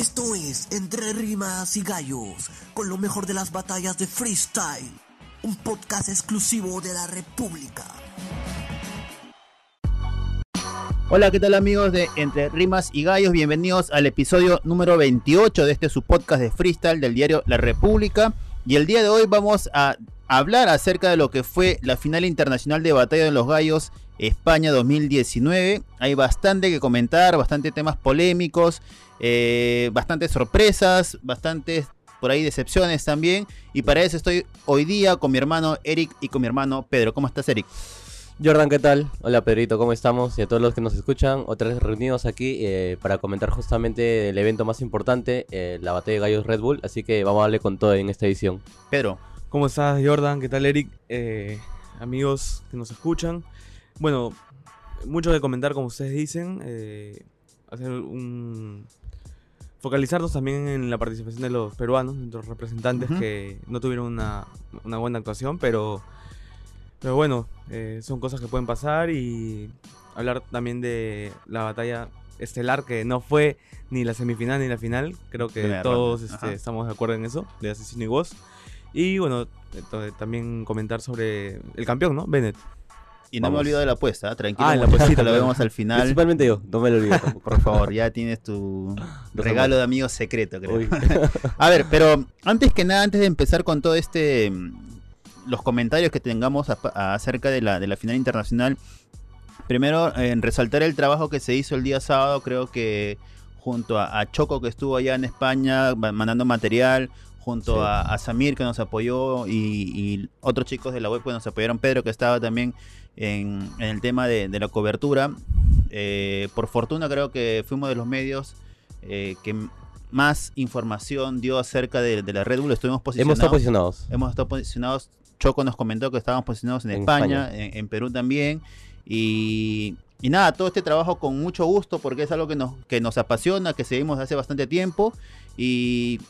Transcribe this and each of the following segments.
Esto es Entre Rimas y Gallos, con lo mejor de las batallas de freestyle. Un podcast exclusivo de la República. Hola, ¿qué tal amigos de Entre Rimas y Gallos? Bienvenidos al episodio número 28 de este su podcast de freestyle del diario La República. Y el día de hoy vamos a hablar acerca de lo que fue la final internacional de Batalla de los Gallos España 2019. Hay bastante que comentar, bastantes temas polémicos, eh, bastantes sorpresas, bastantes por ahí decepciones también. Y para eso estoy hoy día con mi hermano Eric y con mi hermano Pedro. ¿Cómo estás, Eric? Jordan, ¿qué tal? Hola Pedrito, ¿cómo estamos? Y a todos los que nos escuchan, otra vez reunidos aquí eh, para comentar justamente el evento más importante, eh, la batalla de gallos Red Bull, así que vamos a darle con todo en esta edición. Pedro. ¿Cómo estás, Jordan? ¿Qué tal, Eric? Eh, amigos que nos escuchan. Bueno, mucho que comentar, como ustedes dicen. eh, hacer un. Focalizarnos también en la participación de los peruanos, nuestros representantes que no tuvieron una, una buena actuación, pero. Pero bueno, eh, son cosas que pueden pasar y hablar también de la batalla estelar que no fue ni la semifinal ni la final. Creo que Primera todos este, estamos de acuerdo en eso, de Asesino y Voz. Y bueno, ento- también comentar sobre el campeón, ¿no? Bennett. Y no me Vamos. olvido de la apuesta, ¿eh? tranquilo. Ah, la apuestita, lo vemos al final. Principalmente yo, no me lo tampoco. Por favor, ya tienes tu regalo de amigo secreto, creo. A ver, pero antes que nada, antes de empezar con todo este. mm, los comentarios que tengamos a- a- acerca de la, de la final internacional. Primero, en resaltar el trabajo que se hizo el día sábado, creo que junto a, a Choco que estuvo allá en España ma- mandando material, junto Sí. a, a Samir que nos apoyó y, y otros chicos de la web que nos apoyaron, Pedro que estaba también en, en el tema de, de la cobertura. Eh, por fortuna creo que fuimos de los medios eh, que más información dio acerca de, de la Red Bull. Estuvimos Hemos posicionados. estado posicionados. Hemos estado posicionados. Choco nos comentó que estábamos posicionados en, En España, España. En, en Perú también. Y, y nada, todo este trabajo con mucho gusto porque es algo que nos, que nos apasiona, que seguimos hace bastante tiempo. Y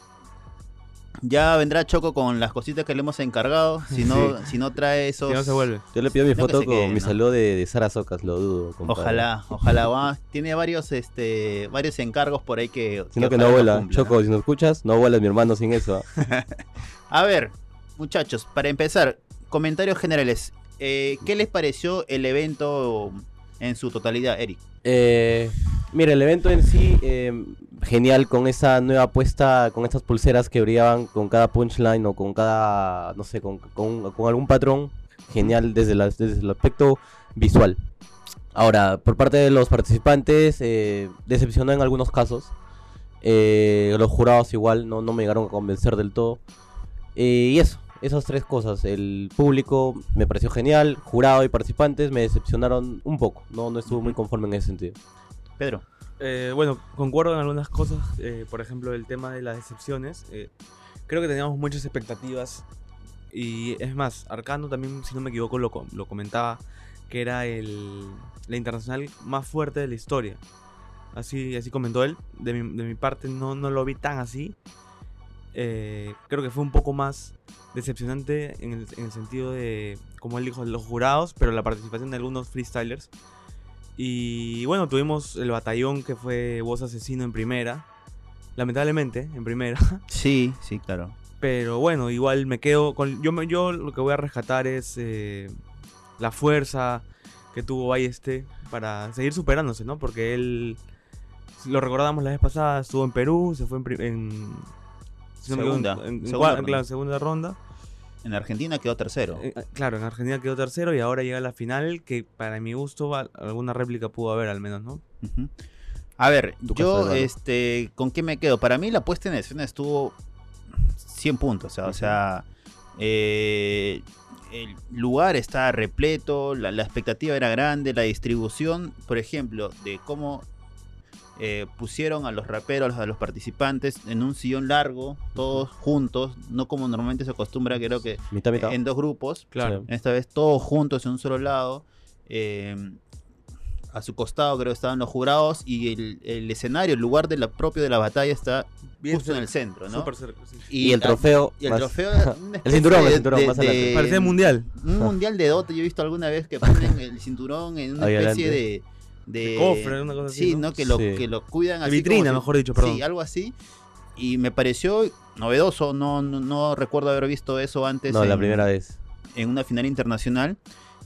ya vendrá Choco con las cositas que le hemos encargado. Si no, si no trae esos. Que no se vuelve. Yo le pido mi que foto con quede, mi ¿no? saludo de, de Sara Socas, lo dudo. compadre. Ojalá, ojalá. va. Tiene varios, este, varios encargos por ahí que. Sino que ojalá no vuela. cumpla, ¿no? Choco, si nos escuchas, no vuelas mi hermano sin eso. ¿ah? A ver, muchachos, para empezar, comentarios generales. Eh, ¿Qué les pareció el evento en su totalidad, Eric? Eh, mira, el evento en sí, eh, genial con esa nueva apuesta, con estas pulseras que brillaban con cada punchline o con cada, no sé, con, algún patrón. Genial desde, desde el aspecto visual. Ahora, por parte de los participantes, eh, decepcionó en algunos casos. Eh, los jurados igual no, no me llegaron a convencer del todo. Eh, y eso, esas tres cosas. El público me pareció genial, jurado y participantes me decepcionaron un poco. No, no estuve muy conforme en ese sentido. Pedro. Eh, bueno, concuerdo en algunas cosas. eh, por ejemplo, el tema de las decepciones. eh, creo que teníamos muchas expectativas. Y es más, Arcano también, si no me equivoco, lo, lo comentaba. Que era el, la internacional más fuerte de la historia. Así, así comentó él. De mi, de mi parte no, no lo vi tan así. Eh, creo que fue un poco más decepcionante en el, en el sentido de, como él dijo, los jurados, pero la participación de algunos freestylers. Y bueno, tuvimos el batallón que fue Voz Asesino en primera. Lamentablemente, en primera. Sí, sí, claro. Pero bueno, igual me quedo con... Yo, yo lo que voy a rescatar es eh, la fuerza que tuvo Balleste para seguir superándose, ¿no? Porque él, lo recordamos la vez pasada, estuvo en Perú, se fue en... en si Segunda, en, en segunda ronda. claro, segunda ronda. En Argentina quedó tercero. Eh, claro, en Argentina quedó tercero y ahora llega a la final, que para mi gusto al- alguna réplica pudo haber al menos, ¿no? A ver, yo, este, ¿con qué me quedo? Para mí la puesta en escena estuvo 100 puntos, o sea, o Ujú. sea, eh, el lugar está repleto, la, la expectativa era grande, la distribución, por ejemplo, de cómo eh, pusieron a los raperos, a los participantes en un sillón largo, todos juntos, no como normalmente se acostumbra, creo que Mitad, mitad. en dos grupos, Claro. esta vez todos juntos en un solo lado. eh, a su costado creo que estaban los jurados y el, el escenario, el lugar de la, propio de la batalla está Bien justo en el centro, ¿no? Súper cerca, sí. Y el trofeo. Y el más- trofeo... especie cinturón, el de- cinturón, de- más adelante. de- Parecía mundial. Un mundial de Dota, yo he visto alguna vez que ponen el cinturón en una Ahí especie adelante. De, de cofre, una cosa así, sí, ¿no? ¿no? Que lo, Sí. que lo cuidan De así. vitrina, como si- mejor dicho, perdón. Sí, algo así. Y me pareció novedoso, no, no, no recuerdo haber visto eso antes. No, la primera vez. en una final internacional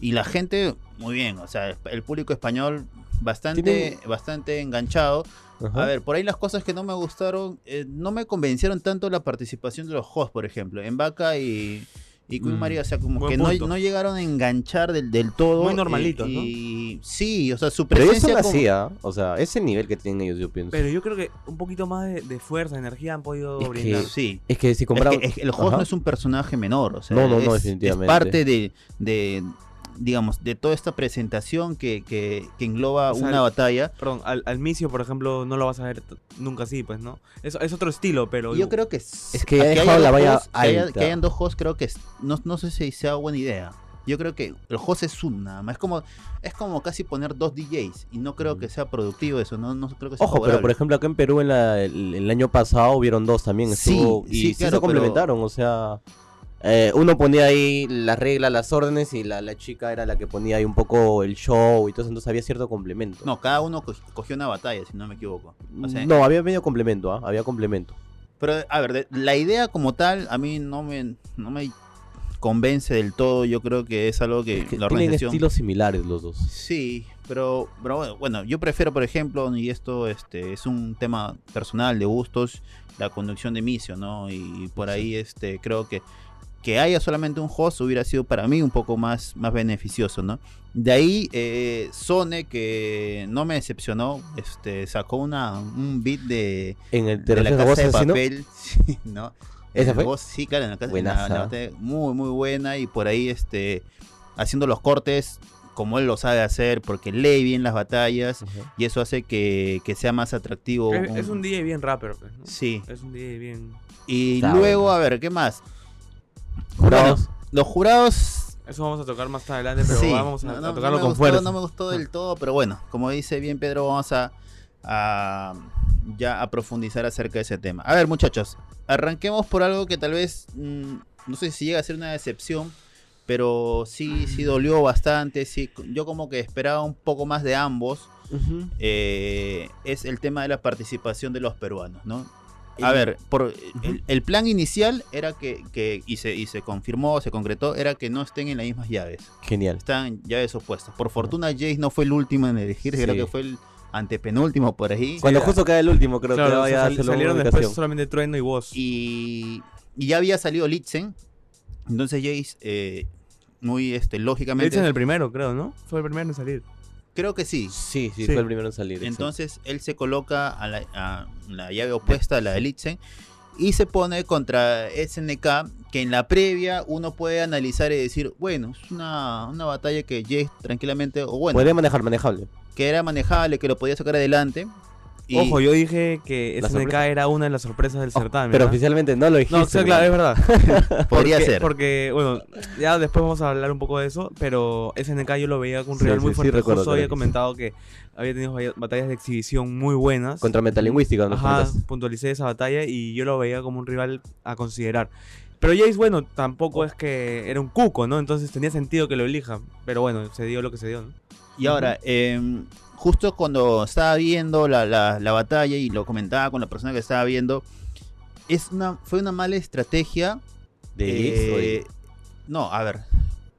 y la gente muy bien, o sea, el público español bastante Tiene bastante enganchado. Ajá. A ver, por ahí las cosas que no me gustaron, eh, no me convencieron tanto la participación de los hosts, por ejemplo, en Vaca y y Queen Mm, María, o sea, como buen que no, no llegaron a enganchar del, del todo. Muy eh, normalitos, ¿no? y sí, o sea, su Pero presencia como- así, ¿ah? O sea, ese nivel que tienen ellos, yo pienso. Pero yo creo que un poquito más de, de fuerza, de energía han podido Es que- brindar. Sí. es que si Es que- es que el host Ajá. no es un personaje menor, o sea, No, no, no, definitivamente. Es parte de, de, digamos, de toda esta presentación que, que, que engloba O sea, una batalla. Perdón, al, al Micio, por ejemplo, no lo vas a ver nunca así, pues, ¿no? Es, es otro estilo, pero... Yo creo que Es que haya dejado la valla hosts- que, haya- que hayan dos hosts, creo que es- no, no sé si sea buena idea. Yo creo que el host es uno nada más. Es como, es como casi poner dos DJs. Y no creo que sea productivo eso. No, no creo que sea Ojo, pero por favorable. ejemplo acá en Perú en la- el, el año pasado hubieron dos también. Sí, Estuvo, y sí, sí, claro, se complementaron, o sea... eh, uno ponía ahí las reglas, las órdenes y la, la chica era la que ponía ahí un poco el show y todo eso, entonces había cierto complemento. No, cada uno co- cogió una batalla, si no me equivoco. O sea, no, había medio complemento, ¿ah? había complemento. Pero, a ver, de- la idea como tal, a mí no me, no me convence del todo. Yo creo que es algo que, Es que la tienen organización. estilos similares los dos. Sí, pero, pero bueno, bueno, yo prefiero, por ejemplo, y esto este, es un tema personal de gustos, la conducción de Misio, ¿no? Y por ahí este, creo que que haya solamente un host hubiera sido para mí un poco más, más beneficioso, ¿no? De ahí, eh, Sone, que no me decepcionó, este, sacó una, un beat de, En el de la casa voz de papel, sí, ¿no? ¿Esa fue? voz, sí, claro, en la casa en la- Buenaza. en la muy, muy buena y por ahí este, haciendo los cortes como él lo sabe hacer, porque lee bien las batallas y eso hace que, que sea más atractivo. Es, es un DJ bien rapper, pues, ¿no? Sí, Es un DJ bien... y Está luego, bueno. a ver, ¿qué más? Jurados. Bueno, los jurados... Eso vamos a tocar más adelante, pero sí, vamos a, no- a no- no tocarlo con gustó, fuerza. No me gustó del todo, pero bueno, como dice bien Pedro, vamos a, a ya a profundizar acerca de ese tema. A ver, muchachos, arranquemos por algo que tal vez, mm, no sé si llega a ser una decepción, pero sí, sí dolió bastante. Sí, yo como que esperaba un poco más de ambos. Eh, es el tema de la participación de los peruanos, ¿no? A ver, por, el, el plan inicial era que, que y, se, y se confirmó, se concretó, era que no estén en las mismas llaves. Genial. Están llaves opuestas. Por fortuna, Jace no fue el último en elegir, creo Sí. que fue el antepenúltimo por ahí. Cuando era- justo cae el último, creo Claro, que vaya a salieron después solamente Trueno y Voz. Y, y ya había salido Litzen. Entonces Jace, eh, muy este, lógicamente, dicen el primero, creo, ¿no? Fue el primero en salir. Creo que sí. Sí, sí, Sí. fue el primero en salir. Entonces él se coloca a la, a la llave opuesta a la de Litzen y se pone contra SNK que en la previa uno puede analizar y decir, bueno, es una, una batalla que Jace tranquilamente, o bueno, Podría manejar, manejable. que era manejable, que lo podía sacar adelante. Y, Ojo, yo dije que SNK sorpresa. era una de las sorpresas del Oh, certamen. pero oficialmente no lo dijiste. No, sí, claro, es verdad. podría Porque- ser. Porque, bueno, ya después vamos a hablar un poco de eso, pero SNK yo lo veía con un Sí, rival muy sí, sí, fuerte. recuerdo Justo había comentado que había tenido batallas de exhibición muy buenas. Contra metalingüística, ¿no? Ajá, puntualicé esa batalla y yo lo veía como un rival a considerar. Pero Jace, bueno, tampoco es que era un cuco, ¿no? Entonces tenía sentido que lo elija. Pero bueno, se dio lo que se dio, ¿no? Y ahora, em, justo cuando estaba viendo la, la- la batalla y lo comentaba con la persona que estaba viendo, es una, fue una mala estrategia. De eh, de- no, a ver,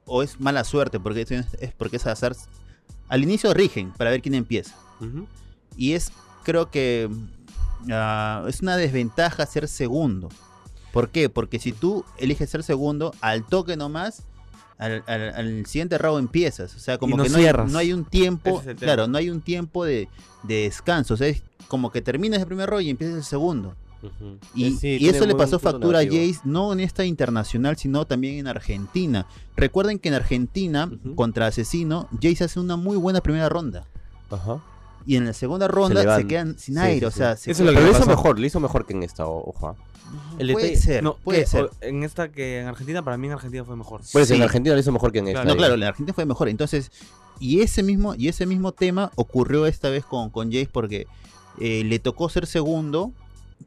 o es mala suerte, porque es, es porque es azar. Al inicio rigen para ver quién empieza. Ujú. Y es, creo que, ah, es una desventaja ser segundo. ¿Por qué? Porque si tú eliges ser segundo, al toque nomás, al, al- al siguiente round empiezas. O sea, como no que no hay, no hay un tiempo, es claro, no hay un tiempo de, de descanso. O sea, es como que terminas el primer round y empiezas el segundo. Y, Eh, sí, y eso le pasó factura negativo. a Jace, no en esta internacional, sino también en Argentina. Recuerden que en Argentina, contra Asesino, Jace hace una muy buena primera ronda. Ajá. Y en la segunda ronda se, quedan sin Sí, aire. sí, o sea, se Eso es lo que lo hizo mejor, lo hizo mejor que en esta, ojo. El puede detalle- ser, No, puede que- ser. en esta que en Argentina, para mí en Argentina fue mejor. Pues en Sí. Argentina lo hizo mejor que en esta. Claro. No, eh. claro, la Argentina fue mejor. Entonces, y ese mismo, y ese mismo tema ocurrió esta vez con, con Jace porque eh, le tocó ser segundo,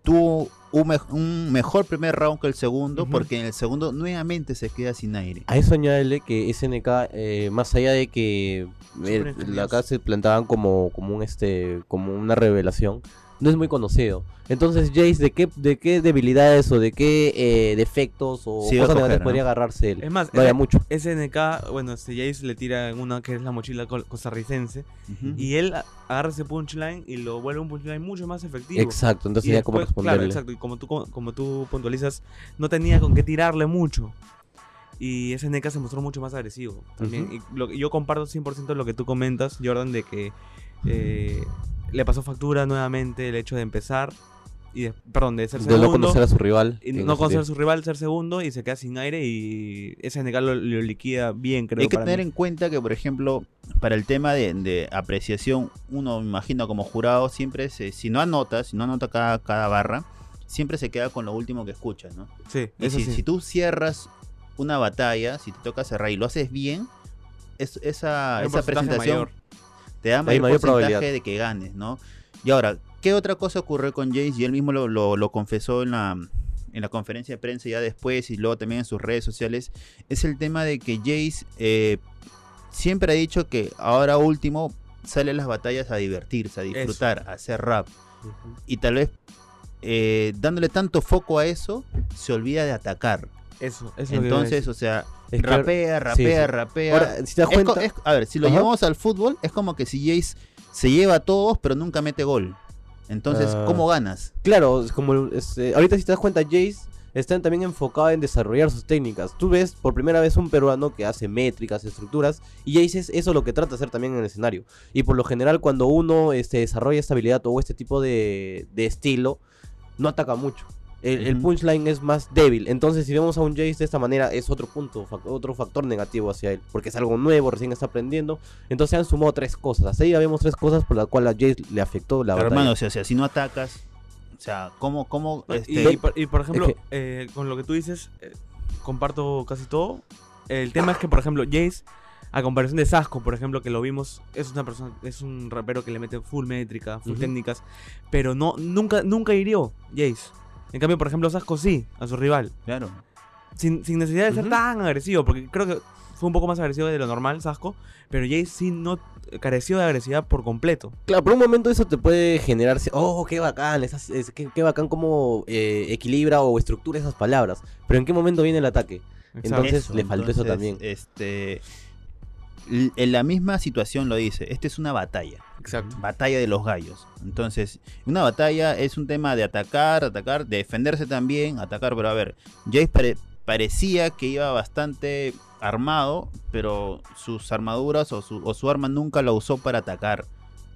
tuvo un, mej- un mejor primer round que el segundo, porque en el segundo nuevamente se queda sin aire. A eso añádele que SNK, eh, más allá de que eh, acá se plantaban como, como un este, como una revelación, no es muy conocido. Entonces, Jace, ¿de qué, de qué debilidades o de qué eh, defectos o Sí, cosas coger, negativas ¿no? podría agarrarse él? Es más, Vaya ese- mucho. SNK, bueno, este Jace le tira en una que es la mochila costarricense. Y él agarra ese punchline y lo vuelve un punchline mucho más efectivo. Exacto, entonces Y ya como después, claro, responderle. exacto. Y como tú, como tú puntualizas, no tenía con qué tirarle mucho. Y ese NK se mostró mucho más agresivo. También. Y lo, yo comparto 100% lo que tú comentas, Jordan, de que eh, le pasó factura nuevamente el hecho de empezar. Y de- perdón, de ser de segundo. no conocer a su rival. y no conocer a su rival, ser segundo y se queda sin aire. Y ese NK lo, lo liquida bien, creo. Hay que para tener mí. en cuenta que, por ejemplo, para el tema de, de apreciación, uno me imagino como jurado siempre se, si no anota, si no anota cada, cada barra, siempre se queda con lo último que escucha, ¿no? Sí, Y eso si, sí. si tú cierras una batalla, si te toca cerrar y lo haces bien, es- esa, esa presentación mayor. Te da mayor, mayor porcentaje de que ganes, ¿no? Y ahora, ¿qué otra cosa ocurrió con Jace? Y él mismo lo, lo- lo confesó en la, en la conferencia de prensa ya después y luego también en sus redes sociales, es el tema de que Jace eh, siempre ha dicho que ahora último sale a las batallas a divertirse, a disfrutar, a hacer rap. Y tal vez eh, dándole tanto foco a eso, se olvida de atacar. Eso, eso Entonces, o sea, Es que- rapea, rapea, sí. rapea. Ahora, si te das cuenta, es- a ver, si lo Ajá. llevamos al fútbol, es como que si Jace se lleva a todos, pero nunca mete gol. Entonces, Ah. ¿cómo ganas? Claro, es como este, ahorita si te das cuenta, Jace está también enfocado en desarrollar sus técnicas. Tú ves por primera vez un peruano que hace métricas, estructuras, y Jace es eso lo que trata de hacer también en el escenario. Y por lo general, cuando uno este, desarrolla esta habilidad o este tipo de, de estilo, no ataca mucho. El, el punchline es más débil. Entonces, si vemos a un Jace de esta manera, es otro punto, fac- otro factor negativo hacia él. Porque es algo nuevo, recién está aprendiendo. Entonces, se han sumado tres cosas. Ahí ya vemos tres cosas por las cuales a Jace le afectó la Pero, batalla. hermano, o sea, o sea, si no atacas, o sea, ¿cómo, cómo No, este, y, y por, y por ejemplo, que- eh, con lo que tú dices, eh, comparto casi todo. El tema es que, por ejemplo, Jace, a comparación de Sasco, por ejemplo, que lo vimos, es una persona, es un rapero que le mete full métrica, full Ujú. técnicas, pero no, nunca, nunca hirió Jace. En cambio, por ejemplo, Sasco sí, a su rival. Claro. Sin, sin necesidad de ser tan agresivo, porque creo que fue un poco más agresivo de lo normal, Sasco, pero Jace sí no careció de agresividad por completo. Claro, por un momento eso te puede generar, oh, qué bacán, esas- es- qué, qué bacán cómo eh, equilibra o estructura esas palabras. Pero ¿en qué momento viene el ataque? Entonces, le faltó eso también. Este, en la misma situación lo dice, esta es una batalla. Exacto. batalla de los gallos. Entonces, una batalla es un tema de atacar, atacar, de defenderse también, atacar, pero a ver, Jace pare- parecía que iba bastante armado, pero sus armaduras o su, o su arma nunca la usó para atacar.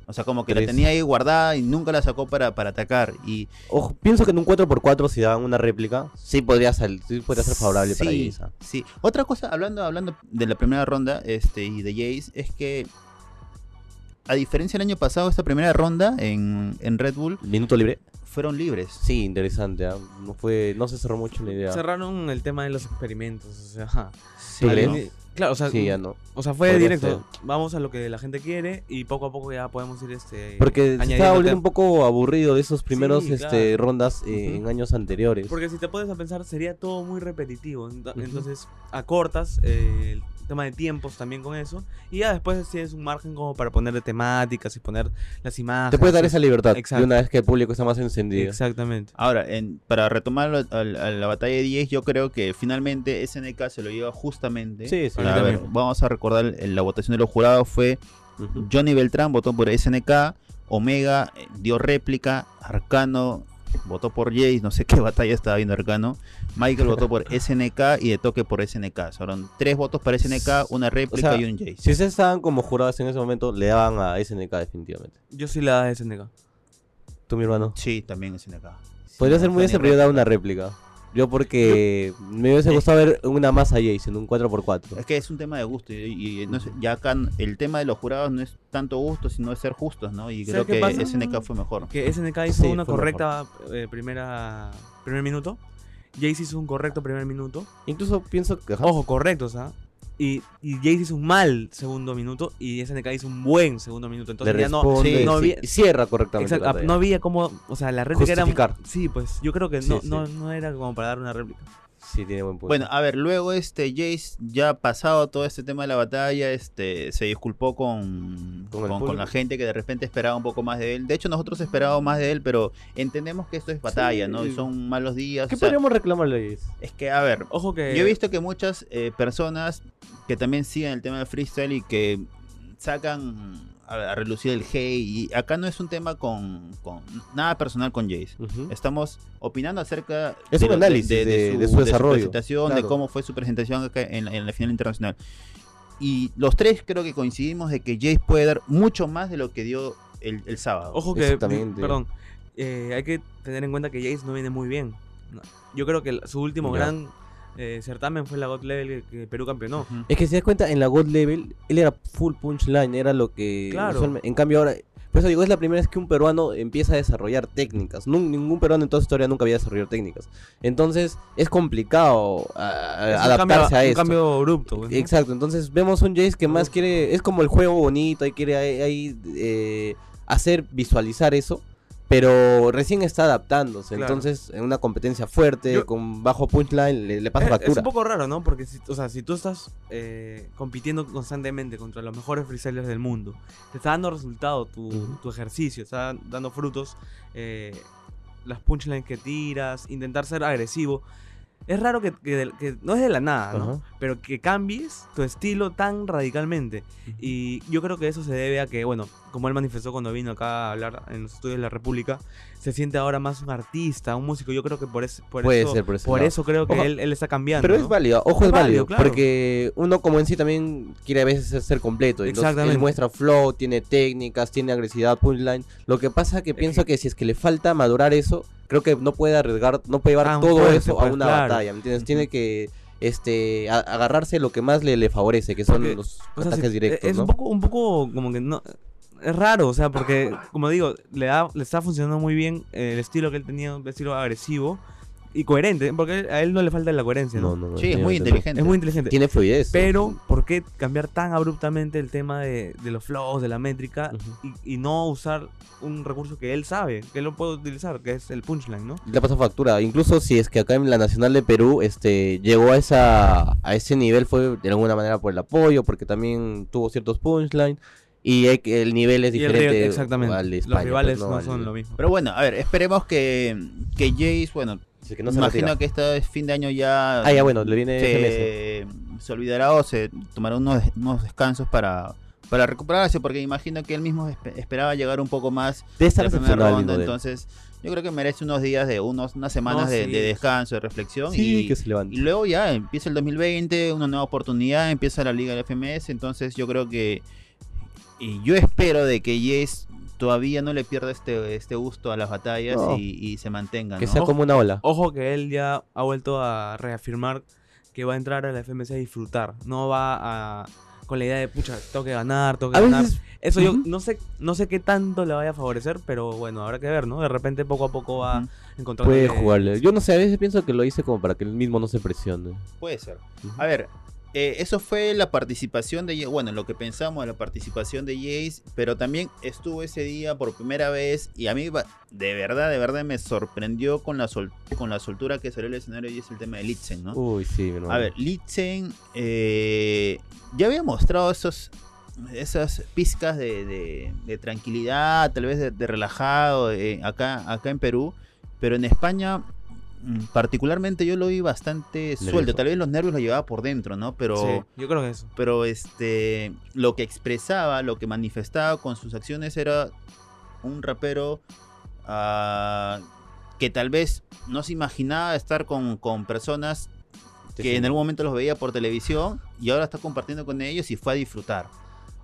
O sea, como que la tenía ahí guardada y nunca la sacó para, para atacar. Y Ojo, pienso que en un 4x4 si daban una réplica, sí podría ser, sí podría ser favorable para Jace. Sí. Otra cosa, hablando, hablando de la primera ronda este, y de Jace, es que a diferencia del año pasado, esta primera ronda en, en Red Bull Minuto libre. fueron libres. Sí, interesante. ¿ah? No fue, no se cerró mucho la idea. Cerraron el tema de los experimentos, o sea. Sí. ¿no? Claro, o sea, Sí, ya no. O sea, fue Podría directo. Vamos a lo que la gente quiere y poco a poco ya podemos ir este. Porque se estaba volviendo un poco aburrido de esos primeros Sí, este, claro. rondas eh, Ujú. en años anteriores. Porque si te pones a pensar, sería todo muy repetitivo. Ent- Ujú. Entonces, acortas eh, el tema de tiempos también con eso. Y ya después tienes un margen como para ponerle temáticas y poner las imágenes. Te puede dar esa libertad Exacto. de una vez que el público está más encendido. Exactamente. Ahora, en- para retomar a, la batalla de 10, yo creo que finalmente SNK se lo lleva justamente. Sí, sí. A ver, vamos a recordar la votación de los jurados fue. Johnny Beltrán votó por SNK, Omega eh, dio réplica, Arcano votó por Jace, no sé qué batalla estaba viendo Arcano, Michael votó por SNK y de toque por SNK. Fueron tres votos para SNK, una réplica sea, y un Jace. Si ustedes estaban como jurados en ese momento, le daban a SNK definitivamente. Yo sí la da SNK. Tú, mi hermano. Sí, también SNK. Podría Sí, ser muy ese, pero yo daba una réplica. Yo porque me hubiese gustado ver una más a Jace en un 4x4. Es que es un tema de gusto y, y no sé, ya acá el tema de los jurados no es tanto gusto, sino es ser justos, ¿no? Y creo ¿Sabes qué que pasa? SNK fue mejor. Que SNK hizo Sí, una correcta eh, primera primer minuto. Jace hizo un correcto primer minuto. Incluso pienso que... Ojo, correctos, ¿ah? Y, y Jace hizo un mal segundo minuto y SNK hizo un buen segundo minuto. Entonces le ya no, responde, no sí, había, y cierra correctamente. exacto, ah, no había como, o sea, la réplica era... Justificar. Sí, pues yo creo que Sí, no, sí. No, no era como para dar una réplica. Sí, tiene buen punto. Bueno, a ver, luego este Jace, ya pasado todo este tema de la batalla, este se disculpó con, Con el con, con la gente que de repente esperaba un poco más de él. De hecho, nosotros esperábamos más de él, pero entendemos que esto es batalla, ¿no? Sí. Son malos días. ¿Qué o sea, podríamos reclamarle a Jace? es que, a ver, Ojo que... yo he visto que muchas eh, personas que también siguen el tema del freestyle y que sacan a, relucir el hate, y acá no es un tema con, con nada personal con Jace. Estamos opinando acerca Es de, un lo- análisis de- de su desarrollo, presentación, de cómo fue su presentación acá en, la- en la final internacional. Y los tres creo que coincidimos de que Jace puede dar mucho más de lo que dio el, el sábado. Ojo que, perdón, eh, hay que tener en cuenta que Jace no viene muy bien. Yo creo que su último Ya. gran eh, certamen fue la God Level que, Perú campeonó. Ujú. Es que si das cuenta, en la God Level, él era full punchline, era lo que... Claro. En cambio ahora... Por eso digo, es la primera vez que un peruano empieza a desarrollar técnicas. Nun- ningún peruano en toda su historia nunca había desarrollado técnicas. Entonces, es complicado a- a- Es un adaptarse cambio, a un esto. cambio abrupto. pues, ¿no? Exacto, entonces vemos un Jace que más quiere, es como el juego bonito, ahí quiere ahí, ahí, eh, hacer visualizar eso, pero recién está adaptándose, Claro. entonces en una competencia fuerte, Yo- con bajo punchline, le, le pasa Es- Es, factura. un poco raro, ¿no? Porque si, o sea, si tú estás eh, compitiendo constantemente contra los mejores freestylers del mundo, te está dando resultado tu, Ujú. tu ejercicio, está dando frutos, eh, las punchlines que tiras, intentar ser agresivo. Es raro que, que que no es de la nada, ¿no? Ajá. Pero que cambies tu estilo tan radicalmente. Y yo creo que eso se debe a que, bueno, como él manifestó cuando vino acá a hablar en los estudios de la República, se siente ahora más un artista, un músico. Yo creo que por, ese, por Puede eso, ser por por lado. eso creo que Ojo, él, él está cambiando. Pero ¿no? es válido, ojo, es, Es válido, válido, claro. porque uno como en sí también quiere a veces ser- completo. Exactamente. él muestra flow, tiene técnicas, tiene agresividad, punchline. Lo que pasa es que pienso que si es que le falta madurar eso, creo que no puede arriesgar, no puede llevar Tan todo fuerte, eso a pues, una claro. batalla, ¿me entiendes? Tiene que este a- agarrarse lo que más le, le favorece, que son Porque, los O sea, ataques directos, Es ¿no? un poco, un poco como que no. Es raro, o sea, porque, como digo, le, da, le está funcionando muy bien el estilo que él tenía, un estilo agresivo y coherente, porque a él no le falta la coherencia, ¿no? No, no, no, Sí, es muy inteligente. Es muy inteligente. Tiene fluidez. Pero, ¿por qué cambiar tan abruptamente el tema de, de los flows, de la métrica, Ujú. y, y no usar un recurso que él sabe, que él lo puede utilizar, que es el punchline, ¿no? le pasa factura. Incluso si es que acá en la Nacional de Perú este llegó a esa a ese nivel fue de alguna manera por el apoyo, porque también tuvo ciertos punchlines y el nivel es diferente exactamente. al de Los España, rivales pues, no, al- son lo mismo. Pero bueno, a ver, esperemos que, que Jace, bueno, Así que no se imagino retira. que este fin de año ya Ah, ya bueno, le viene se, se olvidará o se tomará unos, unos descansos para, para recuperarse, porque imagino que él mismo espe- esperaba llegar un poco más de la primera ronda, de él. entonces yo creo que merece unos días de unos, unas semanas No, de, sí. de descanso, de reflexión Sí, y, que se levante. y luego ya empieza el 2020, una nueva oportunidad, empieza la liga del FMS, entonces yo creo que y yo espero de que Yes todavía no le pierda este, este gusto a las batallas No. y, y se mantenga. que ¿no? sea como una ola. Ojo que él ya ha vuelto a reafirmar que va a entrar a la FMC a disfrutar. No va a con la idea de, pucha, tengo que ganar, tengo que A ganar. veces Eso yo no sé no sé qué tanto le vaya a favorecer, pero bueno, habrá que ver, ¿no? De repente poco a poco va Ujú. encontrando... puede jugarle. Yo no sé, a veces pienso que lo hice como para que él mismo no se presione. Puede ser. A ver, eh, eso fue la participación de, bueno, lo que pensamos de la participación de Jace, pero también estuvo ese día por primera vez y a mí de verdad, de verdad me sorprendió con la, sol- con la soltura que salió el escenario y es el tema de Litzen, ¿no? Uy, sí, hermano. A ver, Litzen eh, ya había mostrado esos, esas pizcas de, de- de tranquilidad, tal vez de, de relajado eh, acá, acá en Perú, pero en España particularmente yo lo vi bastante suelto, tal vez los nervios lo llevaba por dentro, ¿no? Pero, Sí, yo creo que eso. pero este, lo que expresaba, lo que manifestaba con sus acciones era un rapero ah, que tal vez no se imaginaba estar con, con personas que sí. en algún momento los veía por televisión y ahora está compartiendo con ellos y fue a disfrutar.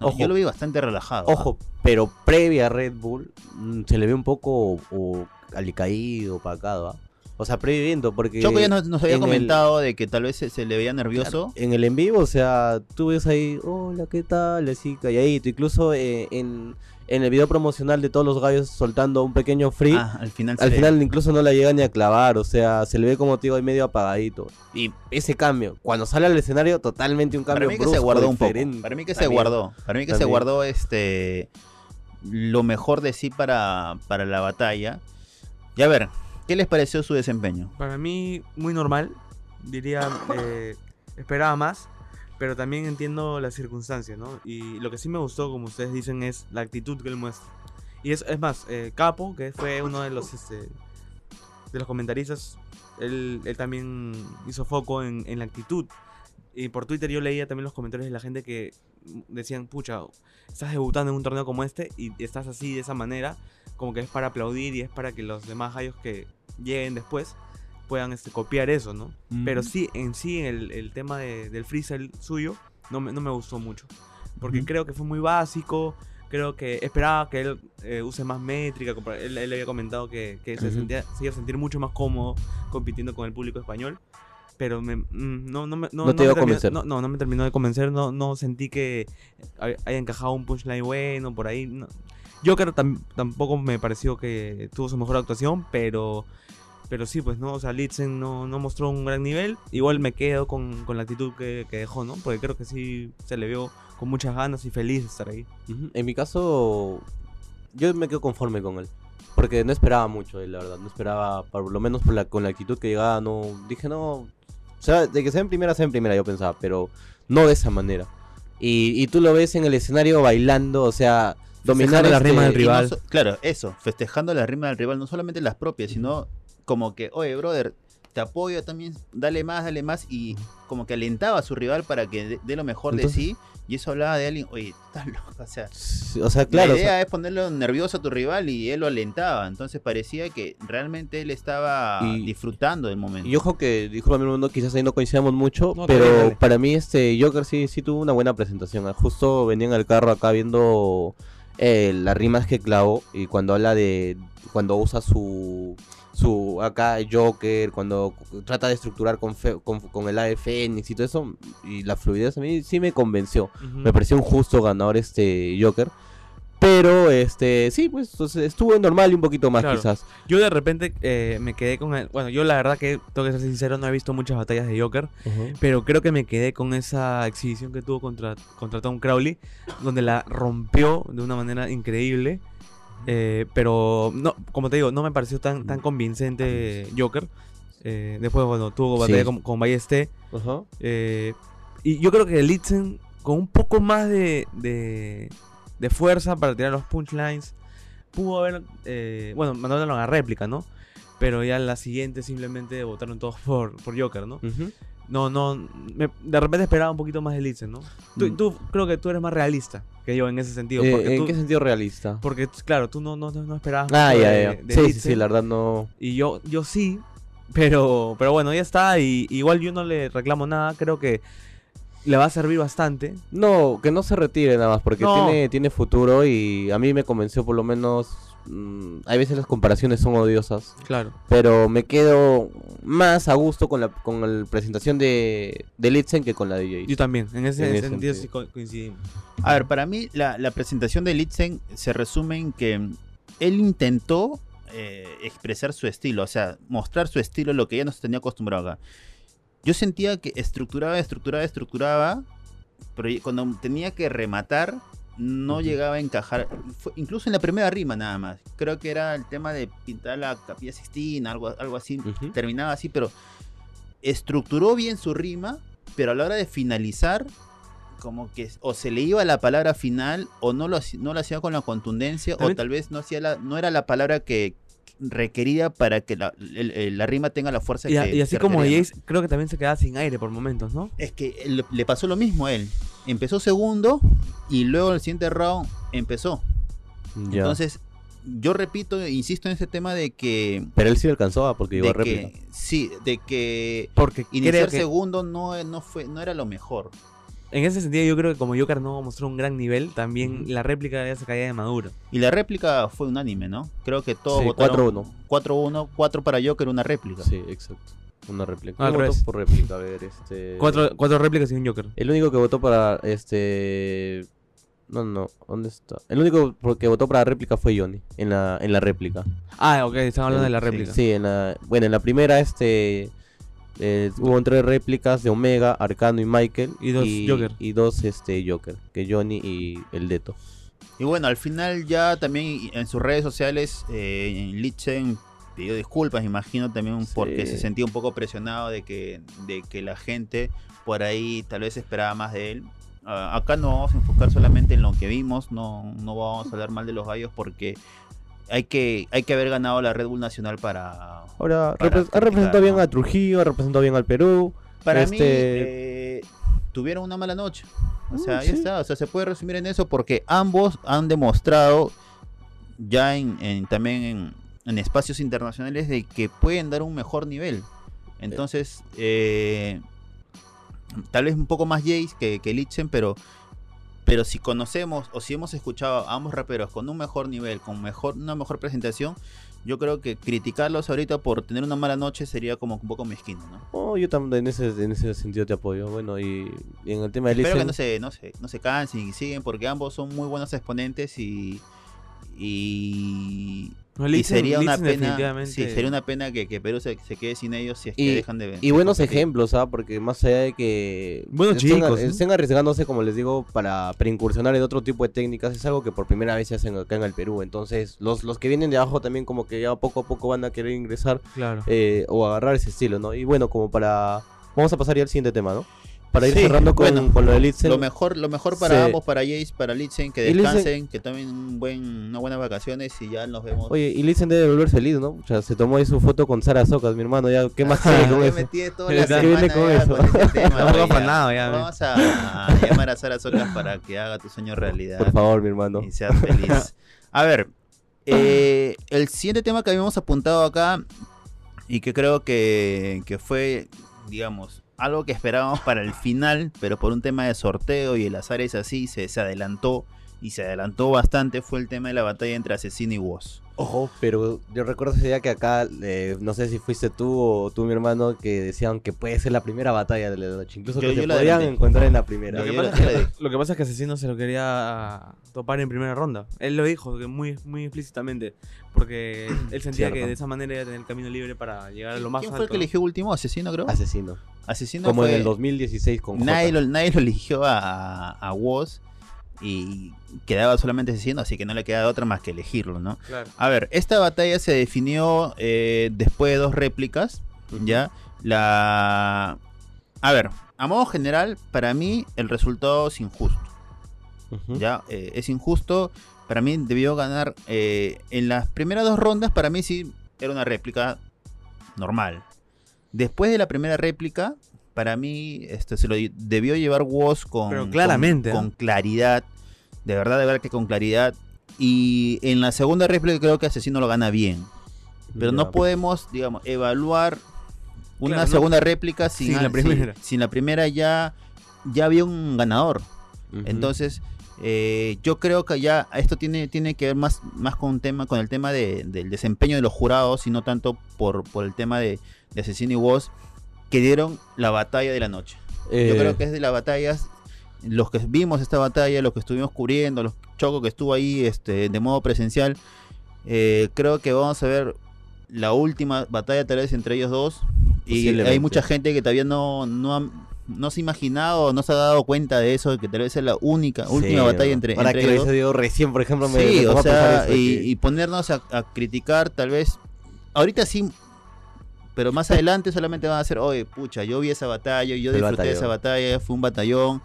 ¿no? Ojo. Yo lo vi bastante relajado. Ojo, pero previa a Red Bull mm, se le ve un poco o, alicaído, opacado. ¿ah? O sea, previendo, porque. Choco ya nos, nos había el- comentado de que tal vez se, se le veía nervioso. En el en vivo, o sea, tú ves ahí, hola, ¿qué tal? Así calladito. Incluso eh, en, en el video promocional de todos los gallos soltando un pequeño free. Ah, al final Al final incluso no la llega ni a clavar, o sea, se le ve como te digo ahí medio apagadito. Y ese cambio, cuando sale al escenario, totalmente un Para cambio mí que se guardó un poco. Para mí que se guardó. Para mí que se guardó este lo mejor de sí para, para la batalla. Y a ver, ¿qué les pareció su desempeño? Para mí, muy normal. Diría, eh, esperaba más. Pero también entiendo las circunstancias, ¿no? Y lo que sí me gustó, como ustedes dicen, es la actitud que él muestra. Y es, es más, eh, Capo, que fue uno de los, este, de los comentaristas, él, él también hizo foco en, en la actitud. Y por Twitter yo leía también los comentarios de la gente que decían, pucha, estás debutando en un torneo como este y estás así de esa manera, como que es para aplaudir y es para que los demás gallos que lleguen después puedan este, copiar eso, ¿no? Pero Ujú. sí, en sí, el, el tema de- del freestyle suyo no me, no me gustó mucho. Porque Ujú. creo que fue muy básico. Creo que esperaba que él eh, use más métrica. Él, él había comentado que, que se, sentía, se iba a sentir mucho más cómodo compitiendo con el público español. Pero me, mm, no, no, me, no, No te me terminó- convencer. No, no, no me terminó de convencer. No, no sentí que hay- haya encajado un punchline bueno por ahí. No. Joker tam- tampoco me pareció que tuvo su mejor actuación, pero pero sí, pues no, o sea, Litzen no, no mostró un gran nivel. Igual me quedo con, con la actitud que, que dejó, ¿no? Porque creo que sí se le vio con muchas ganas y feliz de estar ahí. En mi caso, yo me quedo conforme con él. Porque no esperaba mucho la verdad. No esperaba, por lo menos por la, con la actitud que llegaba, no. Dije, no. O sea, de que sea en primera, sea en primera, yo pensaba, pero no de esa manera. Y, y tú lo ves en el escenario bailando, o sea, dominar este- rimas del no rival. so- claro, eso, festejando la rima del rival, no solamente las propias, sino como que, oye, brother, te apoyo también, dale más, dale más, y como que alentaba a su rival para que dé- dé lo mejor Entonces- de sí, y eso hablaba de alguien, oye, estás loco, o sea, Sí, O sea, claro. la o idea sea, es ponerlo nervioso a tu rival y él lo alentaba, entonces parecía que realmente él estaba Y- disfrutando del momento. Y ojo que, disculpa mi mundo, quizás ahí no coincidamos mucho, No, pero dale, dale. para mí este Joker sí, sí tuvo una buena presentación. ah, Justo venía en el carro acá viendo eh, las rimas que clavó y cuando habla de, cuando usa su, su acá Joker, cuando trata de estructurar con, fe- con, con el ave Fénix y todo eso, y la fluidez a mí sí me convenció. Me pareció un justo ganador este Joker. Pero este sí, pues entonces, estuvo normal y un poquito más Claro. quizás. Yo de repente eh, me quedé con el... Bueno, yo la verdad que tengo que ser sincero, no he visto muchas batallas de Joker. Pero creo que me quedé con esa exhibición que tuvo contra, contra Tom Crowley, donde la rompió de una manera increíble. Eh, pero, no, como te digo, no me pareció tan, tan convincente Joker. Eh, después, bueno, tuvo batalla Sí. con, con Ballesté. Eh, y yo creo que Litzen, con un poco más de, de, de fuerza para tirar los punchlines, pudo haber, eh, bueno, mandándolo a la réplica, ¿no? Pero ya en la siguiente simplemente votaron todos por, por Joker, ¿no? Ujú. No, no, me- de repente esperaba un poquito más de Litzen, ¿no? Tú, Mm. tú creo que tú eres más realista que yo en ese sentido. Eh, ¿En tú, qué sentido realista? porque, claro, tú no, no, no esperabas Ah, ya, de- ya. de Sí, sí, sí, la verdad no. Y yo, yo sí, pero, pero bueno, ya está. Y igual yo no le reclamo nada. Creo que le va a servir bastante. No, que no se retire nada más, porque No. tiene, tiene futuro y a mí me convenció por lo menos. mm, hay veces las comparaciones son odiosas, Claro. pero me quedo más a gusto con la, con la presentación de, de Litzen que con la de Yo Jace. también, en ese, En ese sentido sí coincidimos. A ver, para mí la, la presentación de Litzen se resume en que él intentó eh, expresar su estilo, o sea, mostrar su estilo, lo que ya nos tenía acostumbrado acá. Yo sentía que estructuraba, estructuraba, estructuraba, pero cuando tenía que rematar, no llegaba a encajar, Fue- incluso en la primera rima nada más. Creo que era el tema de pintar la capilla Sixtina, algo, algo así, terminaba así, pero estructuró bien su rima, pero a la hora de finalizar, como que o se le iba la palabra final, o no lo, haci- no lo hacía con la contundencia, o tal vez no, hacía la, no era la palabra que requería para que la, el- el- la rima tenga la fuerza Y, que y así se como. Jace, creo que también se quedaba sin aire por momentos, ¿no? Es que le, le pasó lo mismo a él. Empezó segundo y luego el siguiente round empezó. Ya. Entonces, yo repito, insisto en ese tema de que... pero él sí alcanzó ah, porque llegó réplica. sí, de que Porque iniciar que segundo no, no, fue, no era lo mejor. En ese sentido yo creo que como Joker no mostró un gran nivel, también la réplica ya se caía de maduro. Y la réplica fue unánime, ¿no? Creo que todos Sí, votaron 4-1. 4-1, 4 para Joker, una réplica. Sí, exacto. Una réplica. ¿Quién votó por réplica? A ver, este. Cuatro, cuatro réplicas y un Joker. El único que votó para este. No, no, ¿dónde está? El único que votó para la réplica fue Johnny, en la, en la réplica. Ah, ok, están hablando de la Sí, réplica. Sí, en la, bueno, en la primera este eh, hubo tres réplicas de Omega, Arcano y Michael. Y dos Joker. Y dos este, Joker, que Johnny y el Deto. Y bueno, al final ya también en sus redes sociales, eh, Litzen pidió disculpas, imagino también Sí. porque se sentía un poco presionado de que, de que la gente por ahí tal vez esperaba más de él. Ah, acá no vamos a enfocar solamente en lo que vimos, no, no vamos a hablar mal de los gallos porque hay que, hay que haber ganado la Red Bull Nacional para... Ahora, Para repre- ha representado bien a Trujillo, ha representado bien al Perú. Para mí, Este- eh, tuvieron una mala noche. O Mm, sea, ahí sí. está. O sea, se puede resumir en eso porque ambos han demostrado ya en, en- también en, en espacios internacionales de que pueden dar un mejor nivel. Entonces, eh, tal vez un poco más Jace que, que Litzen, pero, pero si conocemos o si hemos escuchado a ambos raperos con un mejor nivel, con mejor, una mejor presentación, yo creo que criticarlos ahorita por tener una mala noche sería como un poco mezquino, ¿no? Oh, yo también en ese, en ese sentido te apoyo. Bueno, y, y en el tema de Espero que no se, no, se, no se cansen y siguen porque ambos son muy buenos exponentes y, y, No, y sería una pena sí, sería una pena que, que Perú se, se quede sin ellos si es que Y- dejan de Y buenos ejemplos, ¿ah? Porque más allá de que Buenos estén, chicos, ¿no? estén arriesgándose, como les digo, para, para incursionar en otro tipo de técnicas, es algo que por primera vez se hacen acá en el Perú. Entonces, los, los que vienen de abajo también como que ya poco a poco van a querer ingresar Claro. eh, o agarrar ese estilo, ¿no? Y bueno, como para... Vamos a pasar ya al siguiente tema, ¿no? Para ir Sí, cerrando con, bueno, con lo de Litzen. Lo mejor, lo mejor para Sí. ambos, para Jace, para Litzen, que Litzen- descansen, que tomen un buen, unas buenas vacaciones y ya nos vemos. Oye, y Litzen debe volver feliz, ¿no? O sea, se tomó ahí su foto con Sara Socas, mi hermano, ya, ¿qué más quiere semana con eso? Vamos a, a llamar a Sara Socas para que haga tu sueño realidad. Por favor, mi hermano. y seas feliz. A ver, eh, el siguiente tema que habíamos apuntado acá y que creo que, que fue, digamos, algo que esperábamos para el final, pero por un tema de sorteo y el azar es así, se, se adelantó y se adelantó bastante, fue el tema de la batalla entre Asesino y Woz. Ojo, pero yo recuerdo ese día que acá, eh, no sé si fuiste tú o tú, mi hermano, que decían que puede ser la primera batalla de la noche. Incluso Yo- que yo se la podían adelanté. encontrar en la primera. Lo que, pasa es que, lo que pasa es que Asesino se lo quería topar en primera ronda. Él lo dijo que muy, muy explícitamente. Porque él sentía Cierto. que de esa manera iba a tener el camino libre para llegar a lo más ¿Quién alto. fue el que eligió último? ¿Asesino, creo? Asesino. Asesino Como fue- en el 2016 con nadie Jota. lo, nadie lo eligió a, a Woz y quedaba solamente Asesino, así que no le queda otra más que elegirlo, ¿no? Claro. A ver, esta batalla se definió eh, después de dos réplicas. ¿ya? La... A ver, a modo general, para mí el resultado es injusto. ¿ya? Eh, es injusto, para mí debió ganar eh, en las primeras dos rondas, para mí sí era una réplica normal. Después de la primera réplica, para mí este, se lo debió llevar Woz con, Pero con- claramente, con, ¿eh? claridad, de verdad, de verdad que con claridad. Y en la segunda réplica creo que Asesino lo gana bien. Pero no Ya. podemos, digamos, evaluar una Claro, no- segunda réplica sin, sin la primera. sin la primera ya, ya había un ganador. Entonces, eh, yo creo que ya esto tiene, tiene que ver más, más con un tema, con el tema de- del desempeño de los jurados, y no tanto por, por el tema de, de Asesino y Woz, que dieron la batalla de la noche. Yo Eh, creo que es de las batallas, los que vimos esta batalla, los que estuvimos cubriendo, los Choco que estuvo ahí este, de modo presencial, eh, creo que vamos a ver la última batalla tal vez entre ellos dos. Y hay mucha gente que todavía no, no, ha- no se ha imaginado, no se ha dado cuenta de eso, que tal vez es la única, última sí, batalla entre, Ahora entre que lo ellos. yo recién, por ejemplo, me, Sí, me o a sea, y, que- y ponernos a, a criticar tal vez, ahorita sí, pero más adelante solamente van a ser, oye, pucha, yo vi esa batalla, yo el disfruté de esa batalla, fue un batallón.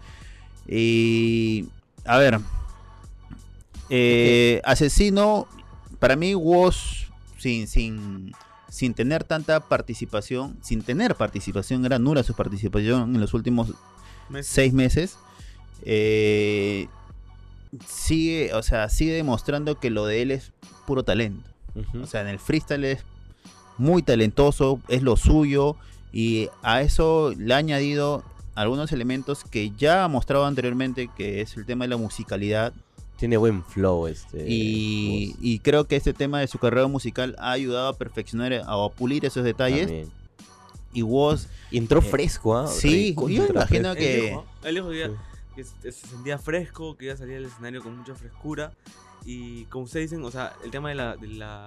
Y, a ver, eh, Asesino, para mí, Woz, sin, sin, sin tener tanta participación, sin tener participación, era nula su participación en los últimos seis meses, eh, sigue, o sea, sigue demostrando que lo de él es puro talento. O sea, en el freestyle es muy talentoso, es lo suyo y a eso le ha añadido algunos elementos que ya ha mostrado anteriormente, que es el tema de la musicalidad Tiene buen flow este. y, y creo que este tema de su carrera musical ha ayudado a perfeccionar, a pulir esos detalles también. y Woz, entró Eh, fresco, ¿ah? sí, Recontra yo imagino fresco. que- Él dijo, él dijo ya, Sí. que se se sentía fresco, que iba a salir al escenario con mucha frescura. Y como ustedes dicen, o sea, el tema de la, de la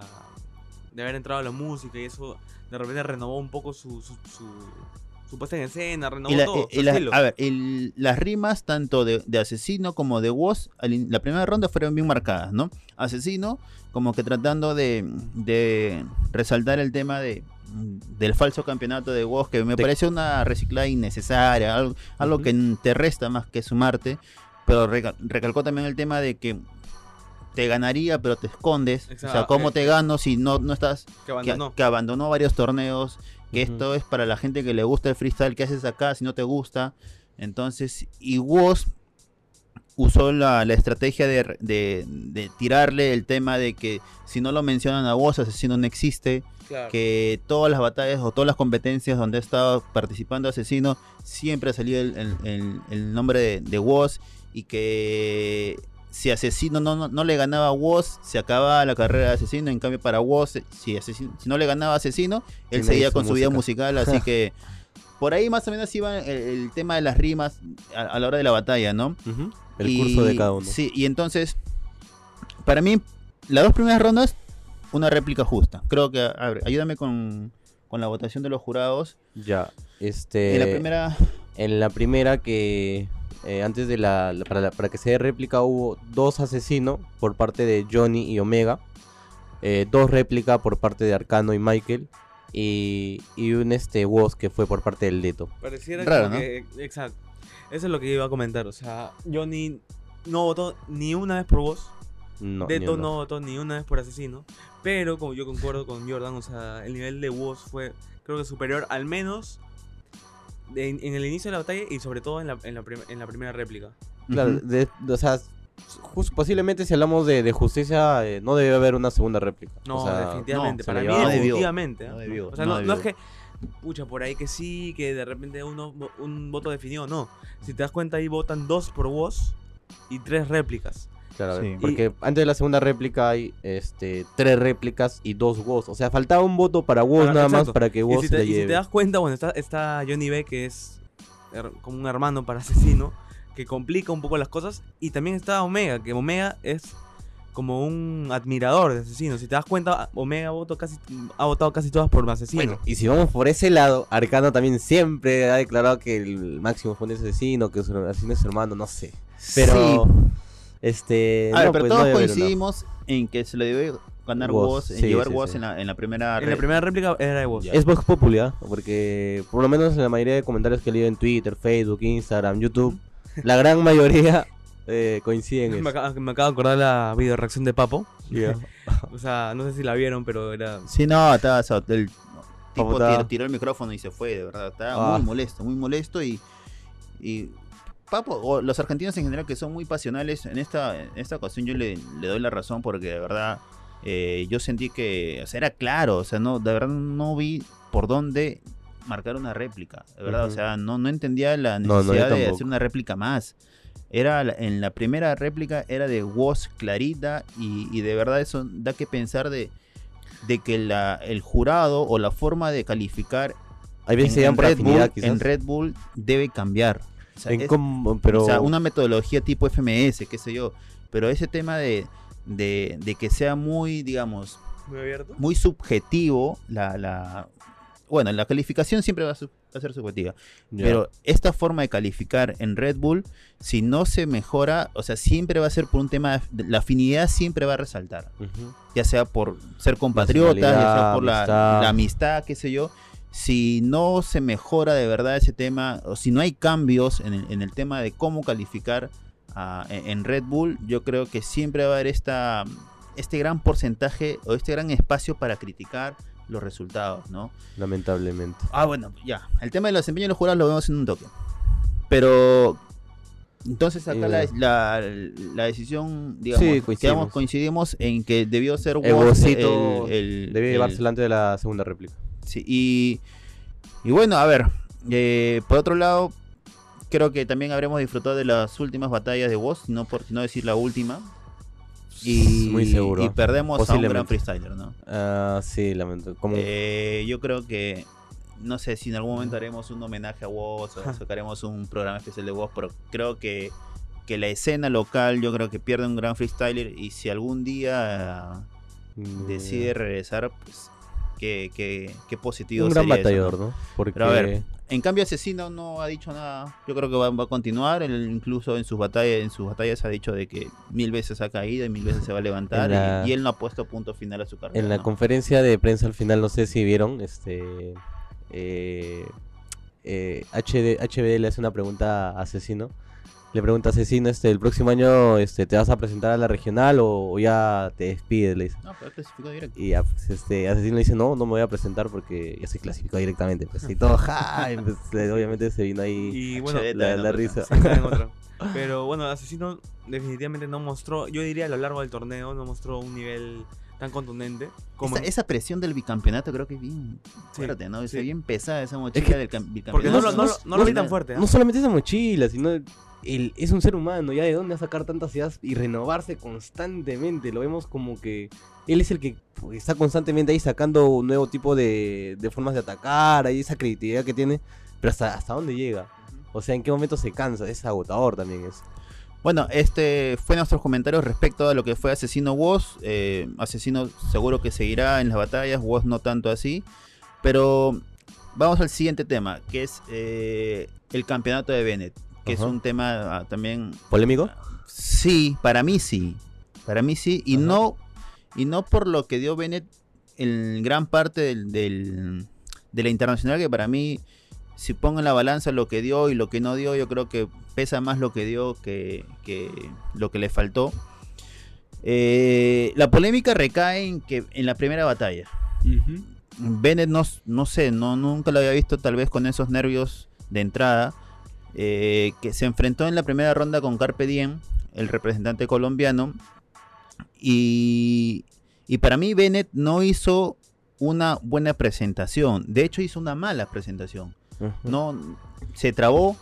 de haber entrado a la música y eso de repente renovó un poco su, su, su, su puesta en escena, renovó Y la- todo. y la- estilo. a ver, el- las rimas tanto de, de Asesino como de Woz, la primera ronda fueron bien marcadas, ¿no? Asesino, como que tratando de, de resaltar el tema de del falso campeonato de Woz, que me De- parece una reciclada innecesaria, algo, algo que te resta más que sumarte, pero reca- recalcó también el tema de que te ganaría, pero te escondes. o sea, ¿cómo te gano si no, no estás que abandonó. que abandonó varios torneos, que esto es para la gente que le gusta el freestyle, que haces acá si no te gusta? Entonces, y Woz usó la, la estrategia de, de- de tirarle el tema de que si no lo mencionan a Woz, Asesino no existe, Claro. que todas las batallas o todas las competencias donde ha estado participando Asesino, siempre ha salido el, el- el- el nombre de, de Woz y que si Asesino no, no, no le ganaba a Woz, se acababa la carrera de Asesino, en cambio para Woz, si, Asesino- si no le ganaba a Asesino, él seguía con su vida musical, así que por ahí más o menos iba el, el tema de las rimas a, a la hora de la batalla, ¿no? El Y- curso de cada uno. Sí, y entonces, para mí, las dos primeras rondas, una réplica justa. Creo que, a ver, ayúdame con, con la votación de los jurados. Ya, este... en la primera, En la primera que eh, antes de la, la- para, la- para que se dé réplica hubo dos asesinos por parte de Johnny y Omega, eh, dos réplicas por parte de Arcano y Michael y, y un este Woz que fue por parte del Leto. Pareciera Raro, ¿no? exacto. Eso es lo que iba a comentar. O sea, Johnny no votó ni una vez por vos. No, Deto no votó ni una vez por asesino. Pero como yo concuerdo con Jordan, o sea, el nivel de Woz fue, creo que superior al menos en, en el inicio de la batalla y sobre todo en la, en la, prim- en la primera réplica. Claro, de- de- o sea, jus- posiblemente si hablamos de, de justicia eh, no debe haber una segunda réplica. No, O sea, definitivamente. se para mí, debió. definitivamente. ¿ah? No debió, o sea, no no, no es que, pucha, por ahí que sí, que de repente uno un voto definido. No. Si te das cuenta, ahí votan dos por Woz y tres réplicas. Claro, Sí. porque antes de la segunda réplica hay este tres réplicas y dos Woz. O sea, faltaba un voto para Woz nada más para que Woz si, te, la y si lleve. te das cuenta, bueno, está, está Johnny B, que es como un hermano para asesino, que complica un poco las cosas. Y también está Omega, que Omega es como un admirador de asesino. Si te das cuenta, Omega votó casi, ha votado casi todas por asesino. Bueno, y si vamos por ese lado, Arcano también siempre ha declarado que el máximo fue un asesino, que su asesino es su hermano, no sé. Pero, Sí. Este. A ver, no, pero pues, no todos coincidimos en que se le debe ganar Woz, Woz, en sí, llevar sí, Woz sí. En, la, en la primera en la primera réplica era de Woz. Es Vox Populi, ¿ah? porque por lo menos en la mayoría de comentarios que he leído en Twitter, Facebook, Instagram, YouTube, la gran mayoría eh, coinciden en Me me acabo de acordar la video reacción de Papo. Ya. O sea, no sé si la vieron, pero era. Sí, no, estaba, o sea, el tipo tiró, tiró el micrófono y se fue, de verdad. Estaba Ah. muy molesto, muy molesto y. y Papo, o los argentinos en general que son muy pasionales, en esta, en esta ocasión yo le, le doy la razón porque de verdad eh, yo sentí que, o sea, era claro, o sea, no, de verdad no vi por dónde marcar una réplica, de verdad, o sea, no, no entendía la No, no, yo necesidad de hacer una réplica más. Era en la primera réplica era de Woz clarita y, y de verdad eso da que pensar de, de que la, el jurado o la forma de calificar en, en Red Bull, en Red Bull debe cambiar. O sea, En es- cómo- pero o sea, una metodología tipo FMS, qué sé yo. Pero ese tema de, de, de que sea muy, digamos, Muy abierto. muy subjetivo, la, la bueno, la calificación siempre va a, su- va a ser subjetiva. Pero esta forma de calificar en Red Bull, si no se mejora, o sea, siempre va a ser por un tema, de- la afinidad siempre va a resaltar ya sea por ser compatriotas, ya sea por la amistad, qué sé yo. Si no se mejora de verdad ese tema, o si no hay cambios en el, en el tema de cómo calificar ah, en, en Red Bull, yo creo que siempre va a haber esta, este gran porcentaje o este gran espacio para criticar los resultados, ¿no? Lamentablemente. Ah, bueno, ya. El tema de los desempeño de los jurados lo vemos en un toque. Pero. Entonces acá la, Eh. la, la decisión, digamos, Sí, coincidimos. en que debió ser El Wozito el- el- el- llevarse delante de la segunda réplica. Sí, y, y bueno, a ver, eh, por otro lado, creo que también habremos disfrutado de las últimas batallas de Woz, no por no decir la última. Y, Muy seguro. y perdemos a un gran freestyler, ¿no? Ah, sí, lamento. Como... Eh, yo creo que no sé si en algún momento haremos un homenaje a Woz o sacaremos un programa especial de Woz, pero creo que, que la escena local yo creo que pierde un gran freestyler y si algún día Mm, decide regresar, pues qué, qué, qué positivo un gran eso, batallador, ¿no? ¿no? Porque Pero a ver, en cambio Asesino no ha dicho nada. Yo creo que va, va a continuar. Él incluso en sus batallas, en sus batallas ha dicho de que mil veces ha caído y mil veces se va a levantar. La- y, y él no ha puesto punto final a su carrera. en la ¿no? conferencia de prensa al final, no sé si vieron, este eh, eh, HD, HB le hace una pregunta a Asesino. Le pregunta a Asesino, este, el próximo año este, te vas a presentar a la regional o, o ya te despides, le dice. No, pero clasificó directo. Y pues, este, Asesino le dice, no, no me voy a presentar porque ya se clasificó directamente. Pues, y todo, ja, y, pues, eh, obviamente se vino ahí Y bueno, la, la pues, risa. otra. Pero bueno, Asesino definitivamente no mostró, yo diría a lo largo del torneo, no mostró un nivel tan contundente como Esa, esa presión del bicampeonato creo que es bien Sí, fuerte, ¿no? Es sí. bien pesada esa mochila que- del cam- bicampeonato. Porque no, lo- no- no, no lo vi no- tan fuerte. ¿ah? No solamente esa mochila, sino el, es un ser humano, ya de dónde va a sacar tantas ideas y renovarse constantemente. Lo vemos como que él es el que pues, está constantemente ahí sacando un nuevo tipo de, de formas de atacar, ahí esa creatividad que tiene, pero hasta, hasta dónde llega. O sea, en qué momento se cansa, es agotador también eso. Bueno, este fue nuestros comentarios respecto a lo que fue Asesino Woz. Eh, Asesino seguro que seguirá en las batallas, Woz no tanto así. Pero vamos al siguiente tema, que es eh, el campeonato de Bennett. Que es un tema ah, también... ¿Polémico? Sí, para mí sí. Para mí sí. Y Ajá. no, y no por lo que dio Bennett en gran parte del, del- de la internacional, que para mí, si pongo en la balanza lo que dio y lo que no dio, yo creo que pesa más lo que dio que, que lo que le faltó. Eh, la polémica recae en que en la primera batalla. Bennett no, no sé, no, nunca lo había visto tal vez con esos nervios de entrada. Eh, que se enfrentó en la primera ronda con Carpe Diem, el representante colombiano. Y, y para mí Bennett no hizo una buena presentación. De hecho hizo una mala presentación. No se trabó.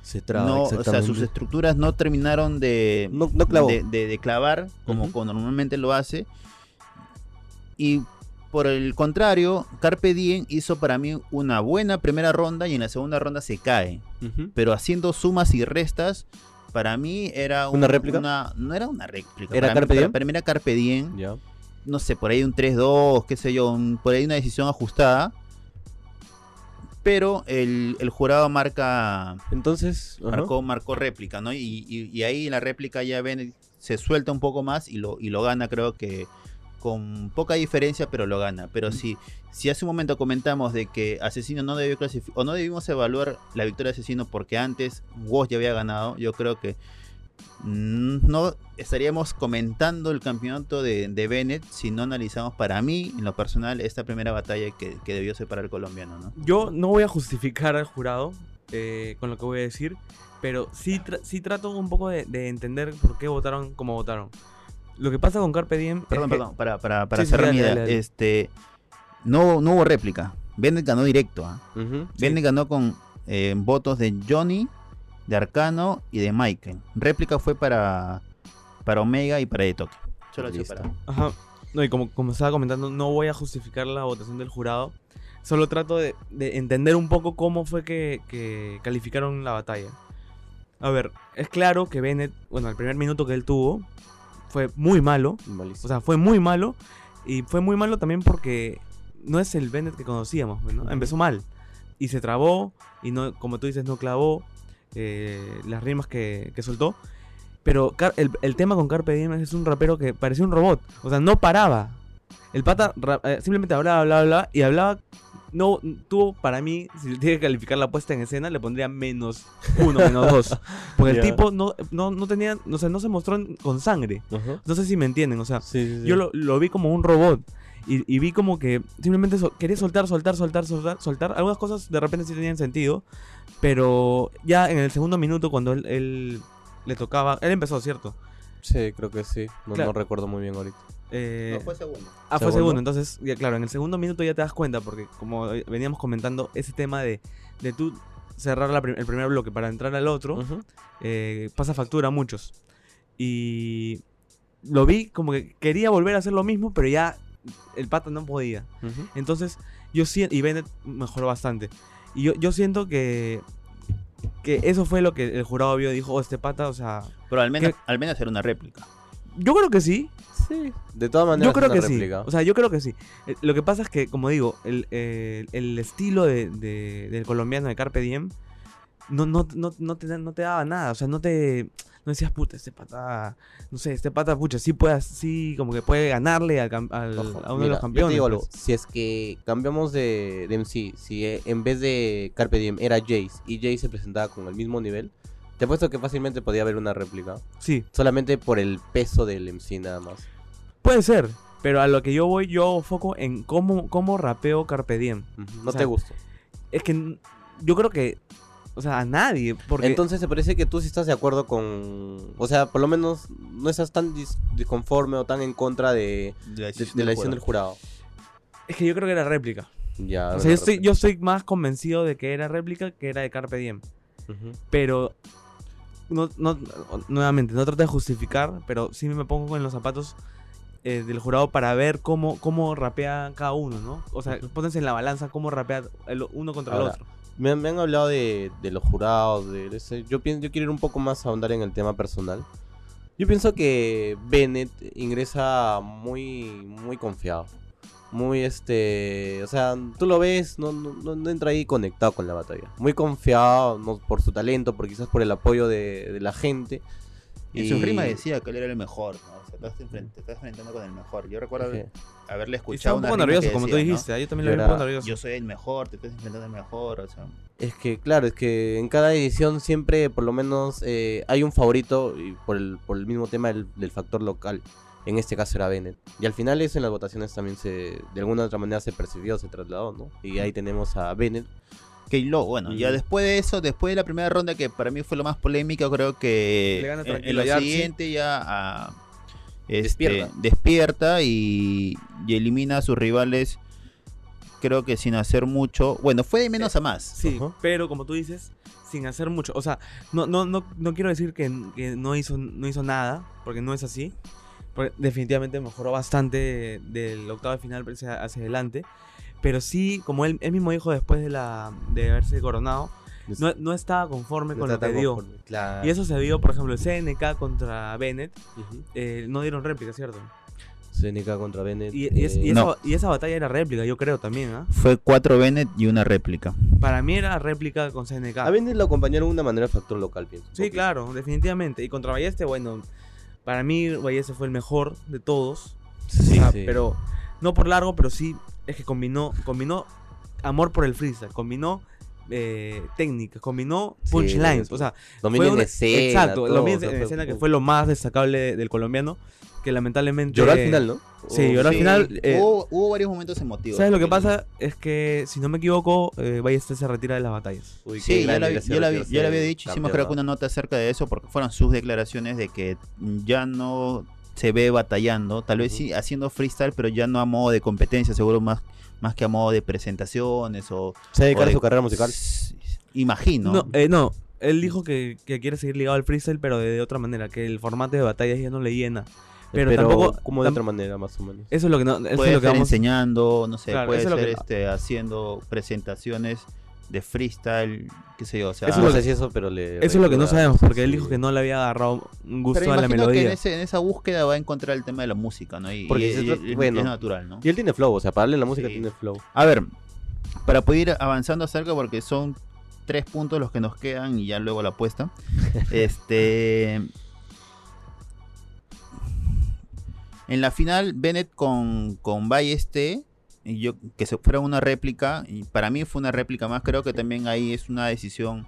se traba, no, o sea, sus estructuras no terminaron de, No- no clavó. de, de- de clavar como, como normalmente lo hace. Y por el contrario, Carpe Diem hizo para mí una buena primera ronda y en la segunda ronda se cae. Pero haciendo sumas y restas, para mí era un- ¿Una réplica? una- no era una réplica. ¿Era para mí- Carpe para- Diem? Para mí era Carpe Diem. No sé, por ahí un 3-2, qué sé yo, un- por ahí una decisión ajustada. Pero el, el jurado marca Entonces, marcó, marcó réplica, ¿no? Y, y- y ahí en la réplica ya ven, se suelta un poco más y lo, y lo gana, creo que con poca diferencia, pero lo gana. Pero si, si hace un momento comentamos de que Asesino no debió clasificar, o no debimos evaluar la victoria de Asesino porque antes Woz ya había ganado, yo creo que no estaríamos comentando el campeonato de, de Bennett si no analizamos para mí, en lo personal, esta primera batalla que, que debió separar el colombiano, ¿no? Yo no voy a justificar al jurado eh, con lo que voy a decir, pero sí, tra- sí trato un poco de, de entender por qué votaron como votaron. Lo que pasa con Carpe Diem. es Perdón, que- perdón, para, para, para Sí, sí, cerrar dale, mi idea, dale, dale. este no, no hubo réplica. Bennett ganó directo. ¿ah? Bennett ganó con eh, votos de Johnny, de Arcano y de Michael. Réplica fue para, para Omega y para De Toque. Solo para- Ajá. No, y como, como estaba comentando, no voy a justificar la votación del jurado. Solo trato de, de entender un poco cómo fue que, que calificaron la batalla. A ver, es claro que Bennett, bueno, el primer minuto que él tuvo fue muy malo. Malísimo. O sea, fue muy malo. Y fue muy malo también porque no es el Bennett que conocíamos, pues. Empezó mal. Y se trabó. Y no, como tú dices, no clavó eh, las rimas que, que soltó. Pero el, el tema con Carpe Diem es un rapero que parecía un robot. O sea, no paraba. El pata eh, simplemente hablaba, hablaba, hablaba. Y hablaba. No tuvo, para mí, si tiene que calificar la puesta en escena, le pondría menos uno, menos dos. Porque el tipo no, no, no tenía. O sea, no se mostró con sangre. No sé si me entienden. O sea, Sí, sí, sí. yo lo, lo vi como un robot. Y, y vi como que simplemente sol- quería soltar, soltar, soltar, soltar, soltar. Algunas cosas de repente sí tenían sentido. Pero ya en el segundo minuto, cuando él, él le tocaba. Él empezó, ¿cierto? Sí, creo que sí. No, Claro. no recuerdo muy bien ahorita. Eh, No, fue segundo. ah, fue segundo. Entonces, ya claro, en el segundo minuto ya te das cuenta. Porque como veníamos comentando, ese tema de, de tú cerrar la prim- el primer bloque para entrar al otro. Eh, pasa factura a muchos. Y lo vi como que quería volver a hacer lo mismo, pero ya el pata no podía. Entonces, yo siento, y Bennett mejoró bastante. Y yo, yo siento que, que eso fue lo que el jurado vio y dijo, oh, este pata, o sea, Pero al menos, al menos era una réplica. Yo creo que sí, Sí. De todas maneras, yo creo es que una sí. réplica. O sea, yo creo que sí. Eh, Lo que pasa es que, como digo, el, eh, el estilo de, de- del colombiano de Carpe Diem no, no, no, no, te, da- no te daba nada. O sea, no te. No decías, puta, este pata. No sé, este pata, pucha, sí puede, sí, como que puede ganarle al, al- Ojo, a uno de los yo te campeones. digo algo, pues. si es que cambiamos de, de MC, si eh, en vez de Carpe Diem era Jace y Jace se presentaba con el mismo nivel, te apuesto que fácilmente podía haber una réplica. Sí, Solamente por el peso del MC nada más. puede ser. Pero a lo que yo voy, yo foco en cómo, cómo rapeo Carpe Diem. No O sea, te gustó. Es que yo creo que. O sea, a nadie. Porque Entonces se parece que tú sí estás de acuerdo con... O sea, por lo menos no estás tan dis- disconforme o tan en contra de, De la de- de la decisión del jurado. es que yo creo que era réplica. Ya, O sea, yo estoy, repito. yo estoy más convencido de que era réplica que era de Carpe Diem. Pero. No, no, nuevamente, no trato de justificar, pero sí me pongo en los zapatos eh, del jurado para ver cómo, cómo rapea cada uno, ¿no? O sea, pónganse en la balanza cómo rapea el uno contra Ahora, el otro. Me, han- me han hablado de, de los jurados, de ese- yo pienso, yo quiero ir un poco más a ahondar en el tema personal. Yo pienso que Bennett ingresa muy, muy confiado. Muy este, o sea, tú lo ves, no, no, no- entra ahí conectado con la batalla. Muy confiado, no por su talento, por quizás por el apoyo de, de la gente. En su rima decía que él era el mejor, ¿no? O sea, te estás, enfrent- te estás enfrentando con el mejor. Yo recuerdo haberle Y escuchado un una poco rima nervioso, como tú dijiste. ¿eh? Yo también lo vi un poco nervioso. Yo soy el mejor, te estás enfrentando al mejor, o sea... Es que, claro, es que en cada edición siempre, por lo menos, eh, hay un favorito y por el, por el mismo tema del, del factor local. En este caso era Bennett. Y al final eso en las votaciones también se, de alguna u otra manera se percibió, se trasladó, ¿no? Y ahí tenemos a Bennett. K-Lo, bueno, ya después de eso, después de la primera ronda que para mí fue lo más polémica, creo que Le gana en, tranquilo en lo a Yarchi. siguiente ya ah, este, Despierta. despierta y, y elimina a sus rivales, creo que sin hacer mucho. Bueno, fue de menos a más. Sí, pero como tú dices, sin hacer mucho. O sea, no, no, no, no quiero decir que, que no, hizo, no hizo nada, porque no es así. Definitivamente mejoró bastante del octavo de final hacia, hacia adelante. Pero sí, como él, él mismo dijo después de, la, de haberse coronado, no, no estaba conforme No con lo que dio. Claro. Y eso se vio, por ejemplo, el CNK contra Bennett. Eh, no dieron réplica, ¿cierto? CNK contra Bennett. Y, y es- y eh, esa, No. y esa batalla era réplica, yo creo también, ¿ah? Fue cuatro Bennett y una réplica. Para mí era réplica con CNK. A Bennett lo acompañaron de una manera factor local, pienso. Sí, claro, definitivamente. Y contra Balleste, bueno, para mí Balleste fue el mejor de todos. Sí, sí. Pero no por largo, pero sí es que combinó, combinó amor por el freestyle, combinó eh, técnicas, combinó punchlines. o sea, Dominio fue en una- escena. Exacto, todo, lo mismo o sea, en escena que fue- lo más destacable del colombiano, que lamentablemente... Lloró al final, ¿no? Sí, lloró al final. eh, hubo, hubo varios momentos emotivos. ¿Sabes lo que pasa? Es que, si no me equivoco, eh, Balleste se retira de las batallas. Uy, qué Sí, la, yo la, vi- yo la había dicho, hicimos creo que una nota acerca de eso porque fueron sus declaraciones de que ya no se ve batallando, tal vez sí haciendo freestyle, pero ya no a modo de competencia, seguro más, más que a modo de presentaciones o... Se dedica o a de- su carrera musical. Imagino. No, eh, no, él dijo que, que quiere seguir ligado al freestyle, pero de, de otra manera, que el formato de batallas ya no le llena. Pero, tampoco... Como de tam- otra manera, más o menos. Eso es lo que, no, eso puede es lo que ser vamos... enseñando, no sé, Claro, puede es ser que- este, haciendo presentaciones de freestyle, qué sé yo, o sea... Eso es no lo sé que- si eso, pero le. Eso es lo que no sabemos, porque él dijo que no le había agarrado un gusto pero a la imagino que en, melodía. ese- en esa búsqueda va a encontrar el tema de la música, ¿no? Y, Porque y- se y- trata- y- bueno. es natural, ¿no? Y él tiene flow, o sea, para darle la música Sí. tiene flow. A ver, para poder ir avanzando acerca, porque son tres puntos los que nos quedan y ya luego la apuesta. este. En la final, Bennett con, con Balleste, y yo, que se fuera una réplica, y para mí fue una réplica más, creo que también ahí es una decisión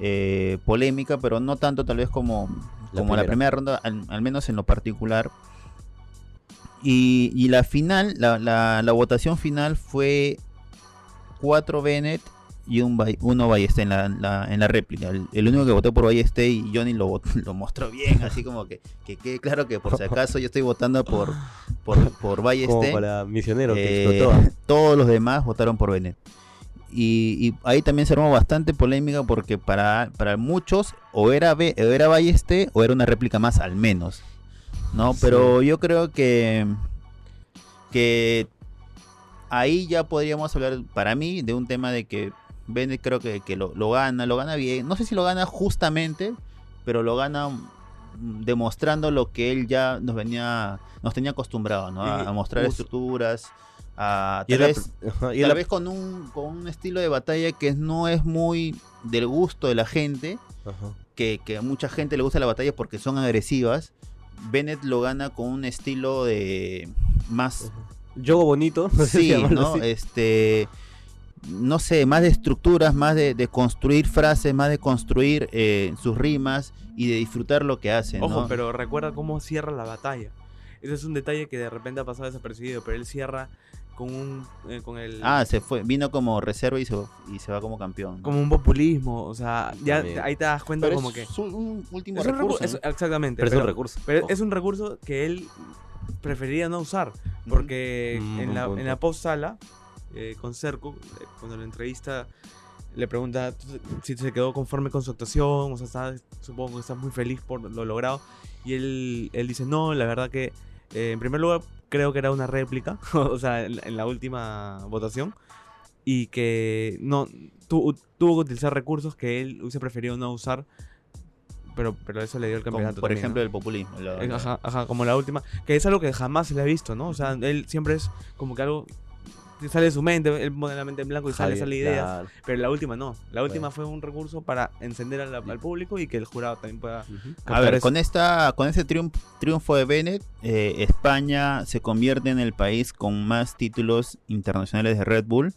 eh, polémica, pero no tanto tal vez como, La como la primera. primera ronda, al, al menos en lo particular. Y, y la final, la, la- la votación final fue 4 Bennett y un uno Balleste en la, la- en la réplica. El, el único que votó por Balleste y Johnny lo, lo mostró bien, así como que, que quede claro que por si acaso yo estoy votando por, por, por Como Balleste. para misionero que Eh, explotó. todos los demás votaron por Bennett. Y, y ahí también se armó bastante polémica porque para, para muchos o era, Be- o era Balleste o era una réplica más al menos. ¿no? Sí. Pero yo creo que, que ahí ya podríamos hablar, para mí, de un tema de que Bennett creo que, que lo, lo gana, lo gana bien. No sé si lo gana justamente, pero lo gana mm, demostrando lo que él ya nos venía, nos tenía acostumbrado, ¿no? A, mostrar estructuras, a Y tal vez, y tal la- vez con un, con un estilo de batalla que no es muy del gusto de la gente, ajá. que, que a mucha gente le gusta la batalla porque son agresivas. Bennett lo gana con un estilo de más Yogo bonito. no sé si sí, ¿no? así. Este no sé, más de estructuras, más de, de construir frases, más de construir eh, sus rimas y de disfrutar lo que hace, ¿no? Ojo, pero recuerda cómo cierra la batalla. Ese es un detalle que de repente ha pasado desapercibido, pero él cierra con un eh, con el Ah, se fue, vino como reserva y se, y se va como campeón. ¿no? como un populismo, o sea, ya También. ahí te das cuenta Pero como es que su- un último es un recurso. recurso, ¿no? exactamente, Pero es un recurso. pero Ojo. es un recurso que él preferiría no usar, porque Mm, en, buen la, en la post sala eh, con Cerco, eh, cuando la entrevista le pregunta "¿Tú- si se quedó conforme con su actuación, o sea, está- supongo que está muy feliz por lo logrado, y él, él dice, no, la verdad que eh, en primer lugar creo que era una réplica, o sea, en, la- en la última votación, y que no tu- tuvo que utilizar recursos que él hubiese preferido no usar, pero, pero eso le dio el Como, campeonato. por también, ejemplo, ¿no? el populismo. lo- Ajá, ajá, como la última, que es algo que jamás se le ha visto, ¿no? O sea, él siempre es como que algo sale su mente, él pone la mente en blanco y sale, Javier, sale ideas, claro. pero la última no. La última Bueno. fue un recurso para encender al, al público y que el jurado también pueda Ujú. A ver, eso. con esta, con ese triunfo, triunfo de Bennett, eh, España se convierte en el país con más títulos internacionales de Red Bull.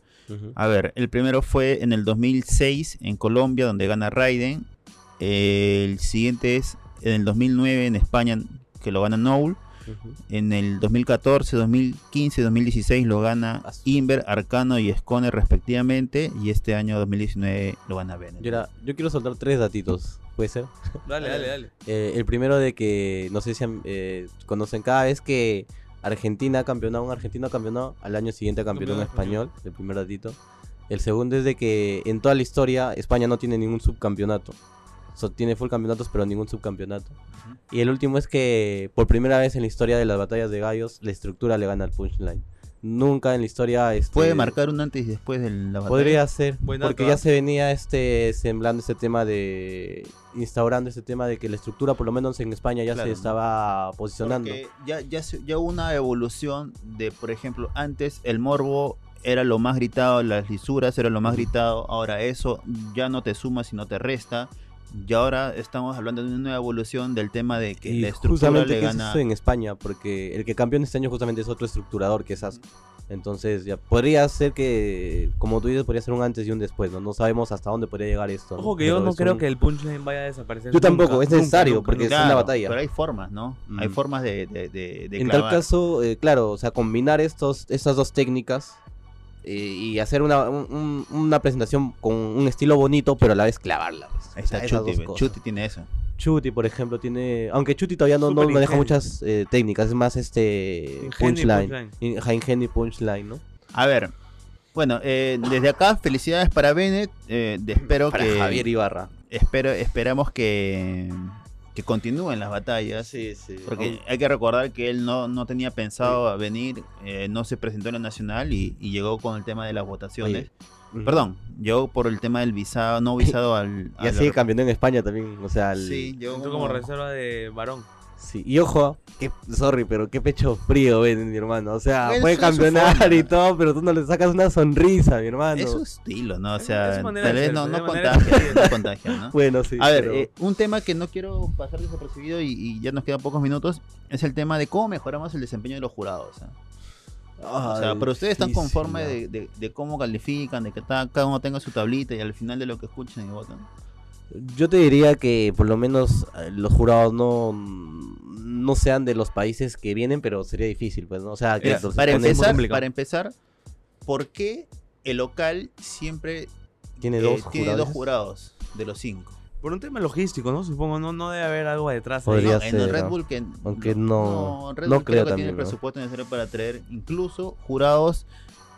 A ver, el primero fue en el 2006 en Colombia, donde gana Raiden. El siguiente es en el 2009 en España, que lo gana Noel. Ujú. En el 2014, 2015, 2016 lo gana. Inver, Arcano y Scone respectivamente. Y este año 2019 lo gana Bennett. Yo, era- yo quiero soltar tres datitos. ¿Puede ser? Dale, dale, dale. Eh, el primero de que, no sé si eh, conocen, cada vez que Argentina ha campeonado, un argentino ha campeonado, al año siguiente ha campeonado un español, el primer datito. El segundo es de que en toda la historia España no tiene ningún subcampeonato. So, tiene full campeonatos, pero ningún subcampeonato. Y el último es que por primera vez en la historia de las batallas de gallos, la estructura le gana al punchline. Nunca en la historia... Este, Puede marcar un antes y después de la batalla. Podría ser, Buen porque ya ¿ah? se venía este semblando este tema de instaurando este tema de que la estructura por lo menos en España ya Claro. se estaba posicionando. Ya, ya hubo una evolución de, por ejemplo, antes el morbo era lo más gritado, las lisuras era lo más gritado, ahora eso ya no te suma sino te resta. Y ahora estamos hablando de una nueva evolución del tema de que y la estructura justamente le que es gana. eso en España, porque el que campeón este año justamente es otro estructurador que es Asco. Entonces ya podría ser que, como tú dices, podría ser un antes y un después, ¿no? No sabemos hasta dónde podría llegar esto. ¿no? Ojo que yo no es creo un- que el punchline vaya a desaparecer. Yo tampoco, nunca, es necesario, nunca, porque nunca. es una Claro, batalla. Pero hay formas, ¿no? Hay Mm. formas de, de, de, de En tal caso, eh, claro, o sea, combinar estos, estas dos técnicas y hacer una, un- un- una presentación con un estilo bonito, pero a la vez clavarla. pues. Ahí O sea, está Chuti. Chuti tiene eso. Chuti, por ejemplo, tiene. Aunque Chuti todavía no, no maneja muchas eh, técnicas, es más este. Punchline. Ingenio y punchline, ¿no? A ver, bueno, eh, desde acá felicidades para Bennett. eh, espero Para que Javier Ibarra. espero esperamos que que continúen las batallas. Sí, sí. Porque hay que recordar que él no, no tenía pensado venir, eh, no se presentó en la nacional y, y llegó con el tema de las votaciones. Perdón, llegó por el tema del visado, no visado al... Y así la- campeón en España también. O sea, el- Sí, llegó como reserva de varón. Sí, y ojo, que, sorry, pero qué pecho frío ven, mi hermano. O sea, Bueno, puede campeonar forma. y todo, pero tú no le sacas una sonrisa, mi hermano. Es su estilo, ¿no? O sea, tal vez no, no contagia, no contagia, ¿no? Bueno, sí. A ver, pero- eh, un tema que no quiero pasar desapercibido y, y ya nos quedan pocos minutos es el tema de cómo mejoramos el desempeño de los jurados. ¿eh? O sea, pero ustedes están conformes de, de- de cómo califican, de que cada uno tenga su tablita y al final de lo que escuchen y votan. Yo te diría que por lo menos eh, los jurados no, no sean de los países que vienen, pero sería difícil, pues, ¿no? O sea, que para, empezar, para empezar, ¿por qué el local siempre tiene eh, dos tiene jurados. dos jurados de los cinco? Por un tema logístico, ¿no? Supongo, no, no debe haber algo detrás. ahí. Podría No, en el ser, Red ¿no? Bull que Aunque no- Red no Bull creo que también, tiene el ¿no? presupuesto necesario para traer incluso jurados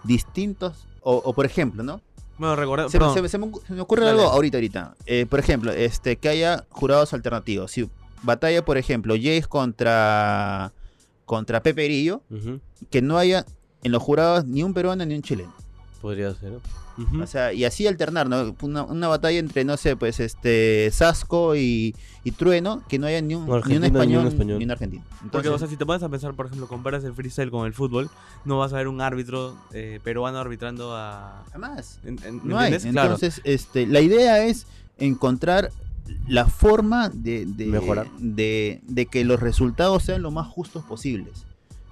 distintos o, o por ejemplo, ¿no? Bueno, recordemos. Se, se- se me, ocu- se me ocurre Dale. algo ahorita, ahorita. Eh, por ejemplo, este, que haya jurados alternativos. Si batalla, por ejemplo, Jace contra contra Pepe Grillo, Ujú. que no haya en los jurados ni un peruano ni un chileno. Podría ser. O sea, y así alternar, ¿no? Una, una batalla entre, no sé, pues este Sasco y, y Trueno, que no haya ni un, Un ni un argentino, ni un español, ni un argentino. Porque, Entonces, o sea, si te pones a pensar, por ejemplo, comparas el freestyle con el fútbol, no vas a ver un árbitro eh, peruano arbitrando a. jamás. en- en- ¿me No hay. entiendes? Claro. Entonces, este, la idea es encontrar la forma de, de, Mejorar. de, de que los resultados sean lo más justos posibles,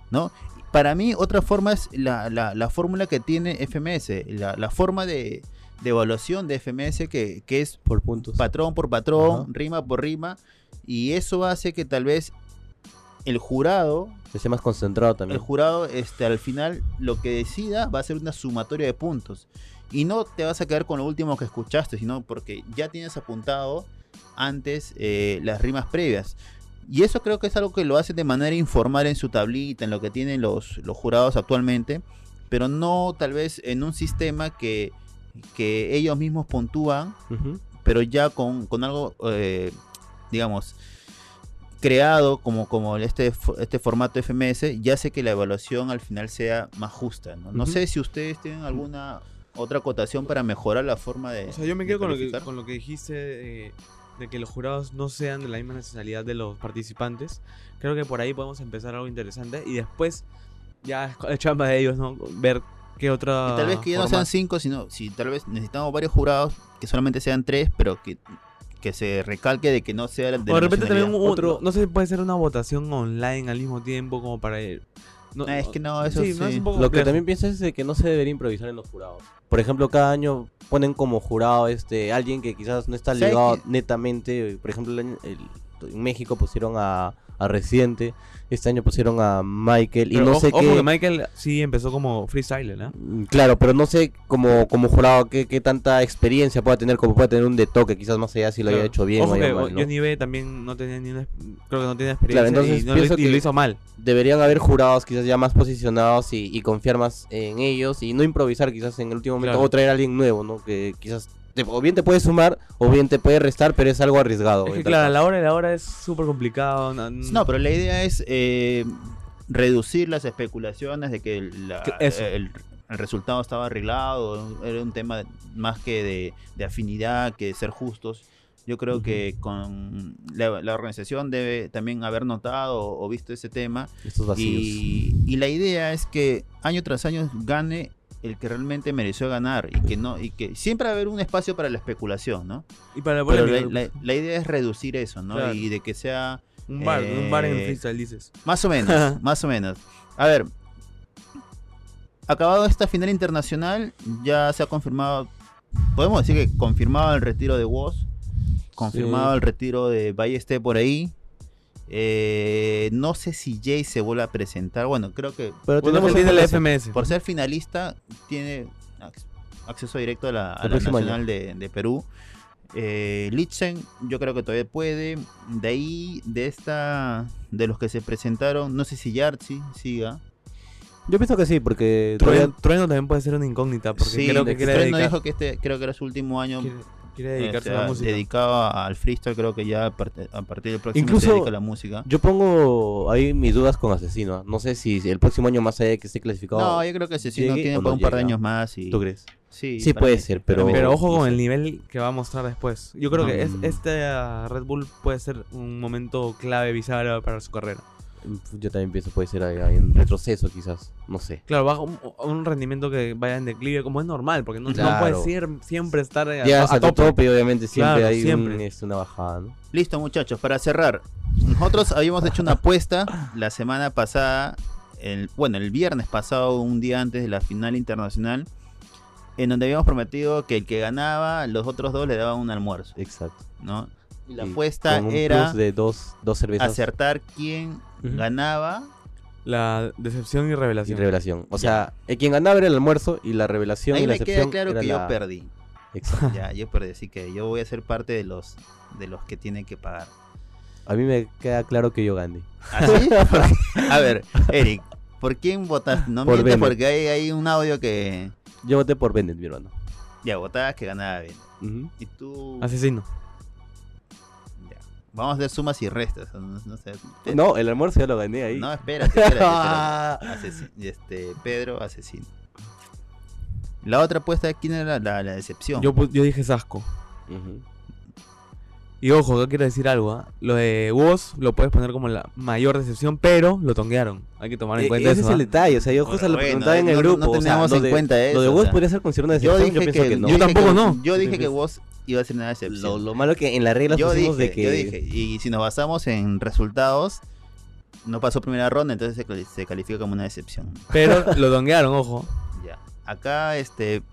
¿no? Para mí, otra forma es la, la, la fórmula que tiene FMS, la, la forma de, de evaluación de FMS que, que es Por puntos. patrón por patrón, Ajá. rima por rima, y eso hace que tal vez el jurado, Que más concentrado también. el jurado, este, al final lo que decida va a ser una sumatoria de puntos. Y no te vas a quedar con lo último que escuchaste, sino porque ya tienes apuntado antes eh, las rimas previas. Y eso creo que es algo que lo hacen de manera informal en su tablita, en lo que tienen los, los jurados actualmente, pero no tal vez en un sistema que, que ellos mismos puntúan pero ya con, con algo, eh, digamos, creado como, como este, este formato FMS, ya sé que la evaluación al final sea más justa. No, sé si ustedes tienen alguna otra acotación para mejorar la forma de... O sea, yo me quedo con lo, que, con lo que dijiste eh, de que los jurados no sean de la misma nacionalidad de los participantes. Creo que por ahí podemos empezar algo interesante y después ya es chamba de ellos, ¿no? Ver qué otra. Y tal vez que ya no sean cinco, sino si tal vez necesitamos varios jurados, que solamente sean tres, pero que, que se recalque de que no sea de O de repente también un- Otro- no sé si puede ser una votación online al mismo tiempo como para ir. No, Ah, es que no, eso sí, no, es sí. un poco Lo que también pienso es de que no se debería improvisar en los jurados. Por ejemplo, cada año ponen como jurado este alguien que quizás no está ¿Sabes ligado netamente. Por ejemplo, el año- el- en México pusieron a, a Residente, este año pusieron a Michael y no ojo, sé ojo qué. que Michael sí empezó como freestyler, ¿no? Mm, Claro, pero no sé como, como jurado qué, qué tanta experiencia pueda tener, como puede tener un de toque, quizás más allá si lo haya hecho bien Ojo o que mal, ¿no? Johnny B también no tenía ni una, creo que no tenía experiencia entonces y, no lo, pienso y lo que- hizo mal. Deberían haber jurados quizás ya más posicionados y, y confiar más en ellos y no improvisar quizás en el último momento Claro. o traer a alguien nuevo, ¿no? Que quizás o bien te puede sumar o bien te puede restar, pero es algo arriesgado. Es que claro, caso. la hora de la hora es súper complicado. No, No, pero la idea es eh, reducir las especulaciones de que la- el, el resultado estaba arreglado, era un tema más que de, de afinidad, que de ser justos. Yo creo que con la, la organización debe también haber notado o, o visto ese tema Estos vacíos. y, y la idea es que año tras año gane el que realmente mereció ganar y que no y que siempre va a haber un espacio para la especulación, ¿no? Y para la Pero la, la- la idea es reducir eso, ¿no? Claro. Y de que sea un bar, un bar en eh, freestyle dices. más o menos, más o menos. A ver, acabado esta final internacional, ya se ha confirmado, podemos decir que confirmado el retiro de Woz, confirmado Sí. el retiro de Ballesté por ahí. Eh, no sé si Jay se vuelve a presentar. Bueno, creo que Pero Bueno, tenemos él tiene la información. FMS. por ser finalista tiene ac- acceso directo a la, a la nacional de, de Perú. Eh, Litzen, yo creo que todavía puede. De ahí, de esta, de los que se presentaron, no sé si Yartzi siga. Yo pienso que sí, porque Trueno, todavía Trueno también puede ser una incógnita porque Sí, creo que Trueno dedicar- dijo que este creo que era su último año quiere, quiere eh, dedicarse o sea, a la música. dedicado a- al freestyle. Creo que ya a, part- a partir del próximo Incluso- se dedica a la música. yo pongo ahí mis dudas con Asesino. No sé si, el próximo año más allá de que esté clasificado. No, yo creo que sí, sí, no llegue tiene para no un par de años más. Y, ¿Tú crees? Sí, Sí puede mí ser, pero- Pero ojo no con sé. el nivel que va a mostrar después. Yo creo que es, este ah, Red Bull puede ser un momento clave, bisagra para su carrera. Yo también pienso puede ser ahí, en retroceso quizás. No sé. Claro, baja un, un rendimiento que vaya en declive, como es normal, porque no, no puede ser, siempre estar eh, a, Ya a hasta tu tope. tope, obviamente, siempre Claro, hay un- siempre. este, una bajada, ¿no? Listo, muchachos, para cerrar. Nosotros habíamos hecho una apuesta la semana pasada, el, bueno, el viernes pasado, un día antes de la final internacional, en donde habíamos prometido que el que ganaba, los otros dos le daban un almuerzo, Exacto. ¿no? Y la Y apuesta con un era plus de dos, dos cervezas acertar quién Ganaba. La decepción y y revelación. revelación. O sea, el quien ganaba era el almuerzo y la revelación Ahí y la me queda claro que la- yo perdí. Exacto. Ya, yo perdí, así que yo voy a ser parte de los de los que tienen que pagar. A mí me queda claro que yo gané. ¿Así? a ver, Eric, ¿por quién votaste? No Por mientes Bennett. porque hay, hay un audio que Yo voté por Bennett, mi hermano. ya votabas que ganaba bien. Ujú. Y tú Asesino. Vamos a hacer sumas y restas. No, no sé. No, el almuerzo ya lo gané ahí. No, espérate, espérate. espérate. Este, Pedro, asesino. La otra apuesta, ¿quién era la, la decepción? Yo, dije Sasco. Y ojo, yo quiero decir algo, ¿ah? Lo de Woz lo puedes poner como la mayor decepción, pero lo tonguearon. Hay que tomar en E- cuenta ese eso. es el ¿ah? detalle, o sea, yo justo lo preguntaba en no- el no grupo. o sea, teníamos en de- cuenta eso, Lo de o Woz sea. podría ser considerado una yo decepción, dije yo pienso que, que, no. yo Yo tampoco dije que- no. Yo dije que vos iba a ser una Lo, decepción. lo malo que en las reglas yo pusimos dije, de que... yo dije, y si nos basamos en resultados, no pasó primera ronda, entonces se, cali- se califica como una decepción. Pero lo tonguearon, ojo. Ya. Acá, este,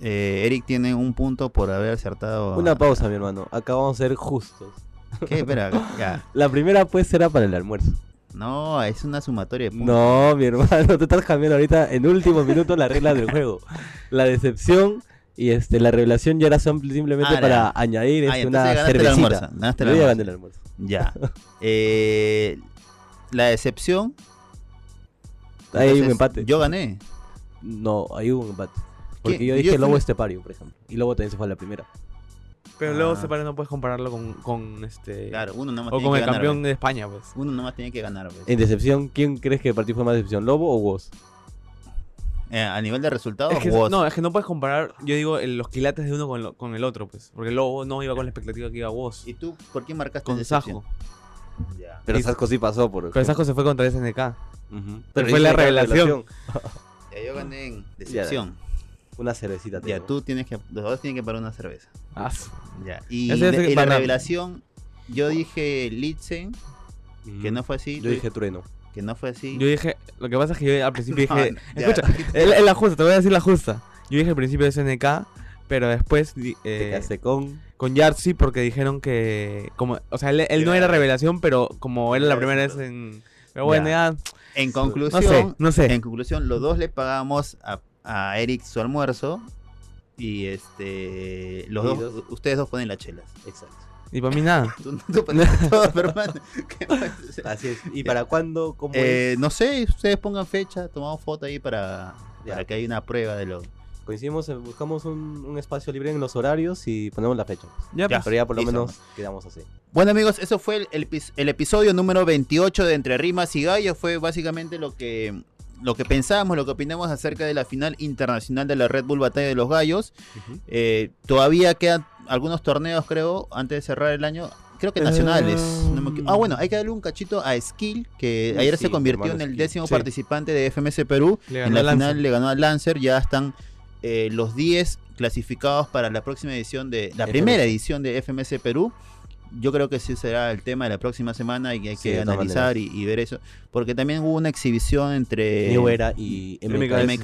eh, Eric tiene un punto por haber acertado. Una pausa, mi hermano. Acá vamos a ser justos. ¿Qué? Espera, ya. La primera pues era para el almuerzo. No, es una sumatoria de puntos. No, mi hermano, te estás cambiando ahorita en último minuto las reglas del juego. La decepción y este la revelación ya era sim- simplemente Ah, para ya. añadir Ah, este, ya, una ganaste el cervecita. almuerzo, ganaste el Yo ya almuerzo. gané el almuerzo. Ya. Eh, la decepción. Ahí hay un empate. Yo gané. No, hay un empate. Porque yo dije Lobo Estepario, por ejemplo. Y Lobo también se fue a la primera. Pero Ah. luego Separe no puedes compararlo con, con este. Claro, uno nomás o tiene con que el ganar. campeón ¿ves? de España, pues. Uno nomás tiene que ganar. ¿ves? En decepción, ¿quién crees que el partido fue más decepción? ¿Lobo o Woz? Eh, a nivel de resultados, Es que, Woz. no, es que no puedes comparar, yo digo, el- los quilates de uno con, lo- con el otro, pues. Porque Lobo no iba con la expectativa que iba Woz. ¿Y tú por qué marcaste Con? Sajo. Ya. Pero Sasco sí pasó por Pero Sajo se fue contra SNK. Ujú. Pero fue la revelación. Ya yo gané en decepción. Una cervecita. Ya, tú tienes que. Los dos tienen que pagar una cerveza. Ah, Ya. Y, Ese es de- el y la revelación, yo dije Litzen, que no fue así. Yo dije trueno. Que no fue así. Yo dije, lo que pasa es que yo al principio No, dije, escucha, es la- es la justa, te voy a decir la justa. Yo dije al principio SNK, pero después Te eh, casé con. con Yartzi porque dijeron que, como, o sea, él, él no era revelación, pero como era la primera vez en... Pero bueno, Ya. ya, En no conclusión, sé, no sé. en conclusión, los dos le pagamos a, a Eric su almuerzo. Y este. Los Y dos, dos- ustedes dos ponen las chelas. Exacto. Y para mí nada. Así es. ¿Y para cuándo? ¿Cómo Eh, es? no sé, ustedes pongan fecha, tomamos foto ahí para, para que haya una prueba de lo. Coincidimos, buscamos un, un espacio libre en los horarios y ponemos la fecha. Ya, Ya. pues. Pero ya por lo listo. menos quedamos así. Bueno amigos, eso fue el, el epis- el episodio número 28 de Entre Rimas y Gallos. Fue básicamente lo que, lo que pensábamos, lo que opinamos acerca de la final internacional de la Red Bull Batalla de los Gallos. Eh, todavía quedan algunos torneos, creo, antes de cerrar el año. Creo que nacionales. no me ah, bueno, hay que darle un cachito a Skill, que ayer sí, se convirtió en el Skill. décimo Sí. participante de FMS Perú. En la Lancer. final le ganó al Lancer. Ya están eh, los 10 clasificados para la próxima edición de. La FMS. primera edición de FMS Perú. Yo creo que sí será el tema de la próxima semana y que hay Sí, que analizar y, y ver eso. Porque también hubo una exhibición entre New Era y MKS. MKS.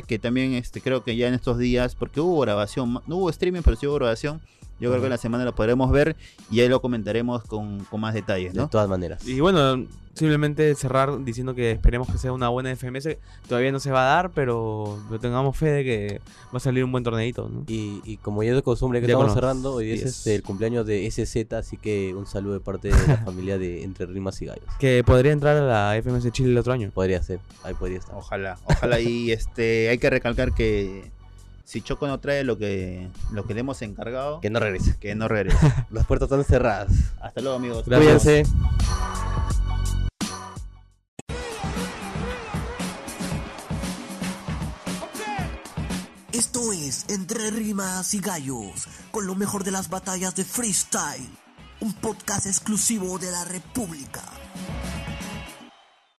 MKS, que también este, creo que ya en estos días, porque hubo grabación, no hubo streaming, pero sí hubo grabación. Yo creo que en la semana lo podremos ver y ahí lo comentaremos con, con más detalles, De ¿no? todas maneras. Y bueno, simplemente cerrar diciendo que esperemos que sea una buena FMS. Todavía no se va a dar, pero, pero tengamos fe de que va a salir un buen torneito, ¿no? Y, y como ya es de costumbre que Ya estamos cerrando, hoy es 10. este, el cumpleaños de SZ, así que un saludo de parte de la familia de Entre Rimas y Gallos. Que podría entrar a la FMS Chile el otro año. Podría ser, ahí podría estar. Ojalá, ojalá. y este hay que recalcar que si Choco no trae lo que, lo que le hemos encargado, Que no regrese. que no regrese. Las puertas están cerradas. Hasta luego, amigos. Gracias. Cuídense. Esto es Entre Rimas y Gallos, con lo mejor de las batallas de freestyle. Un podcast exclusivo de la República.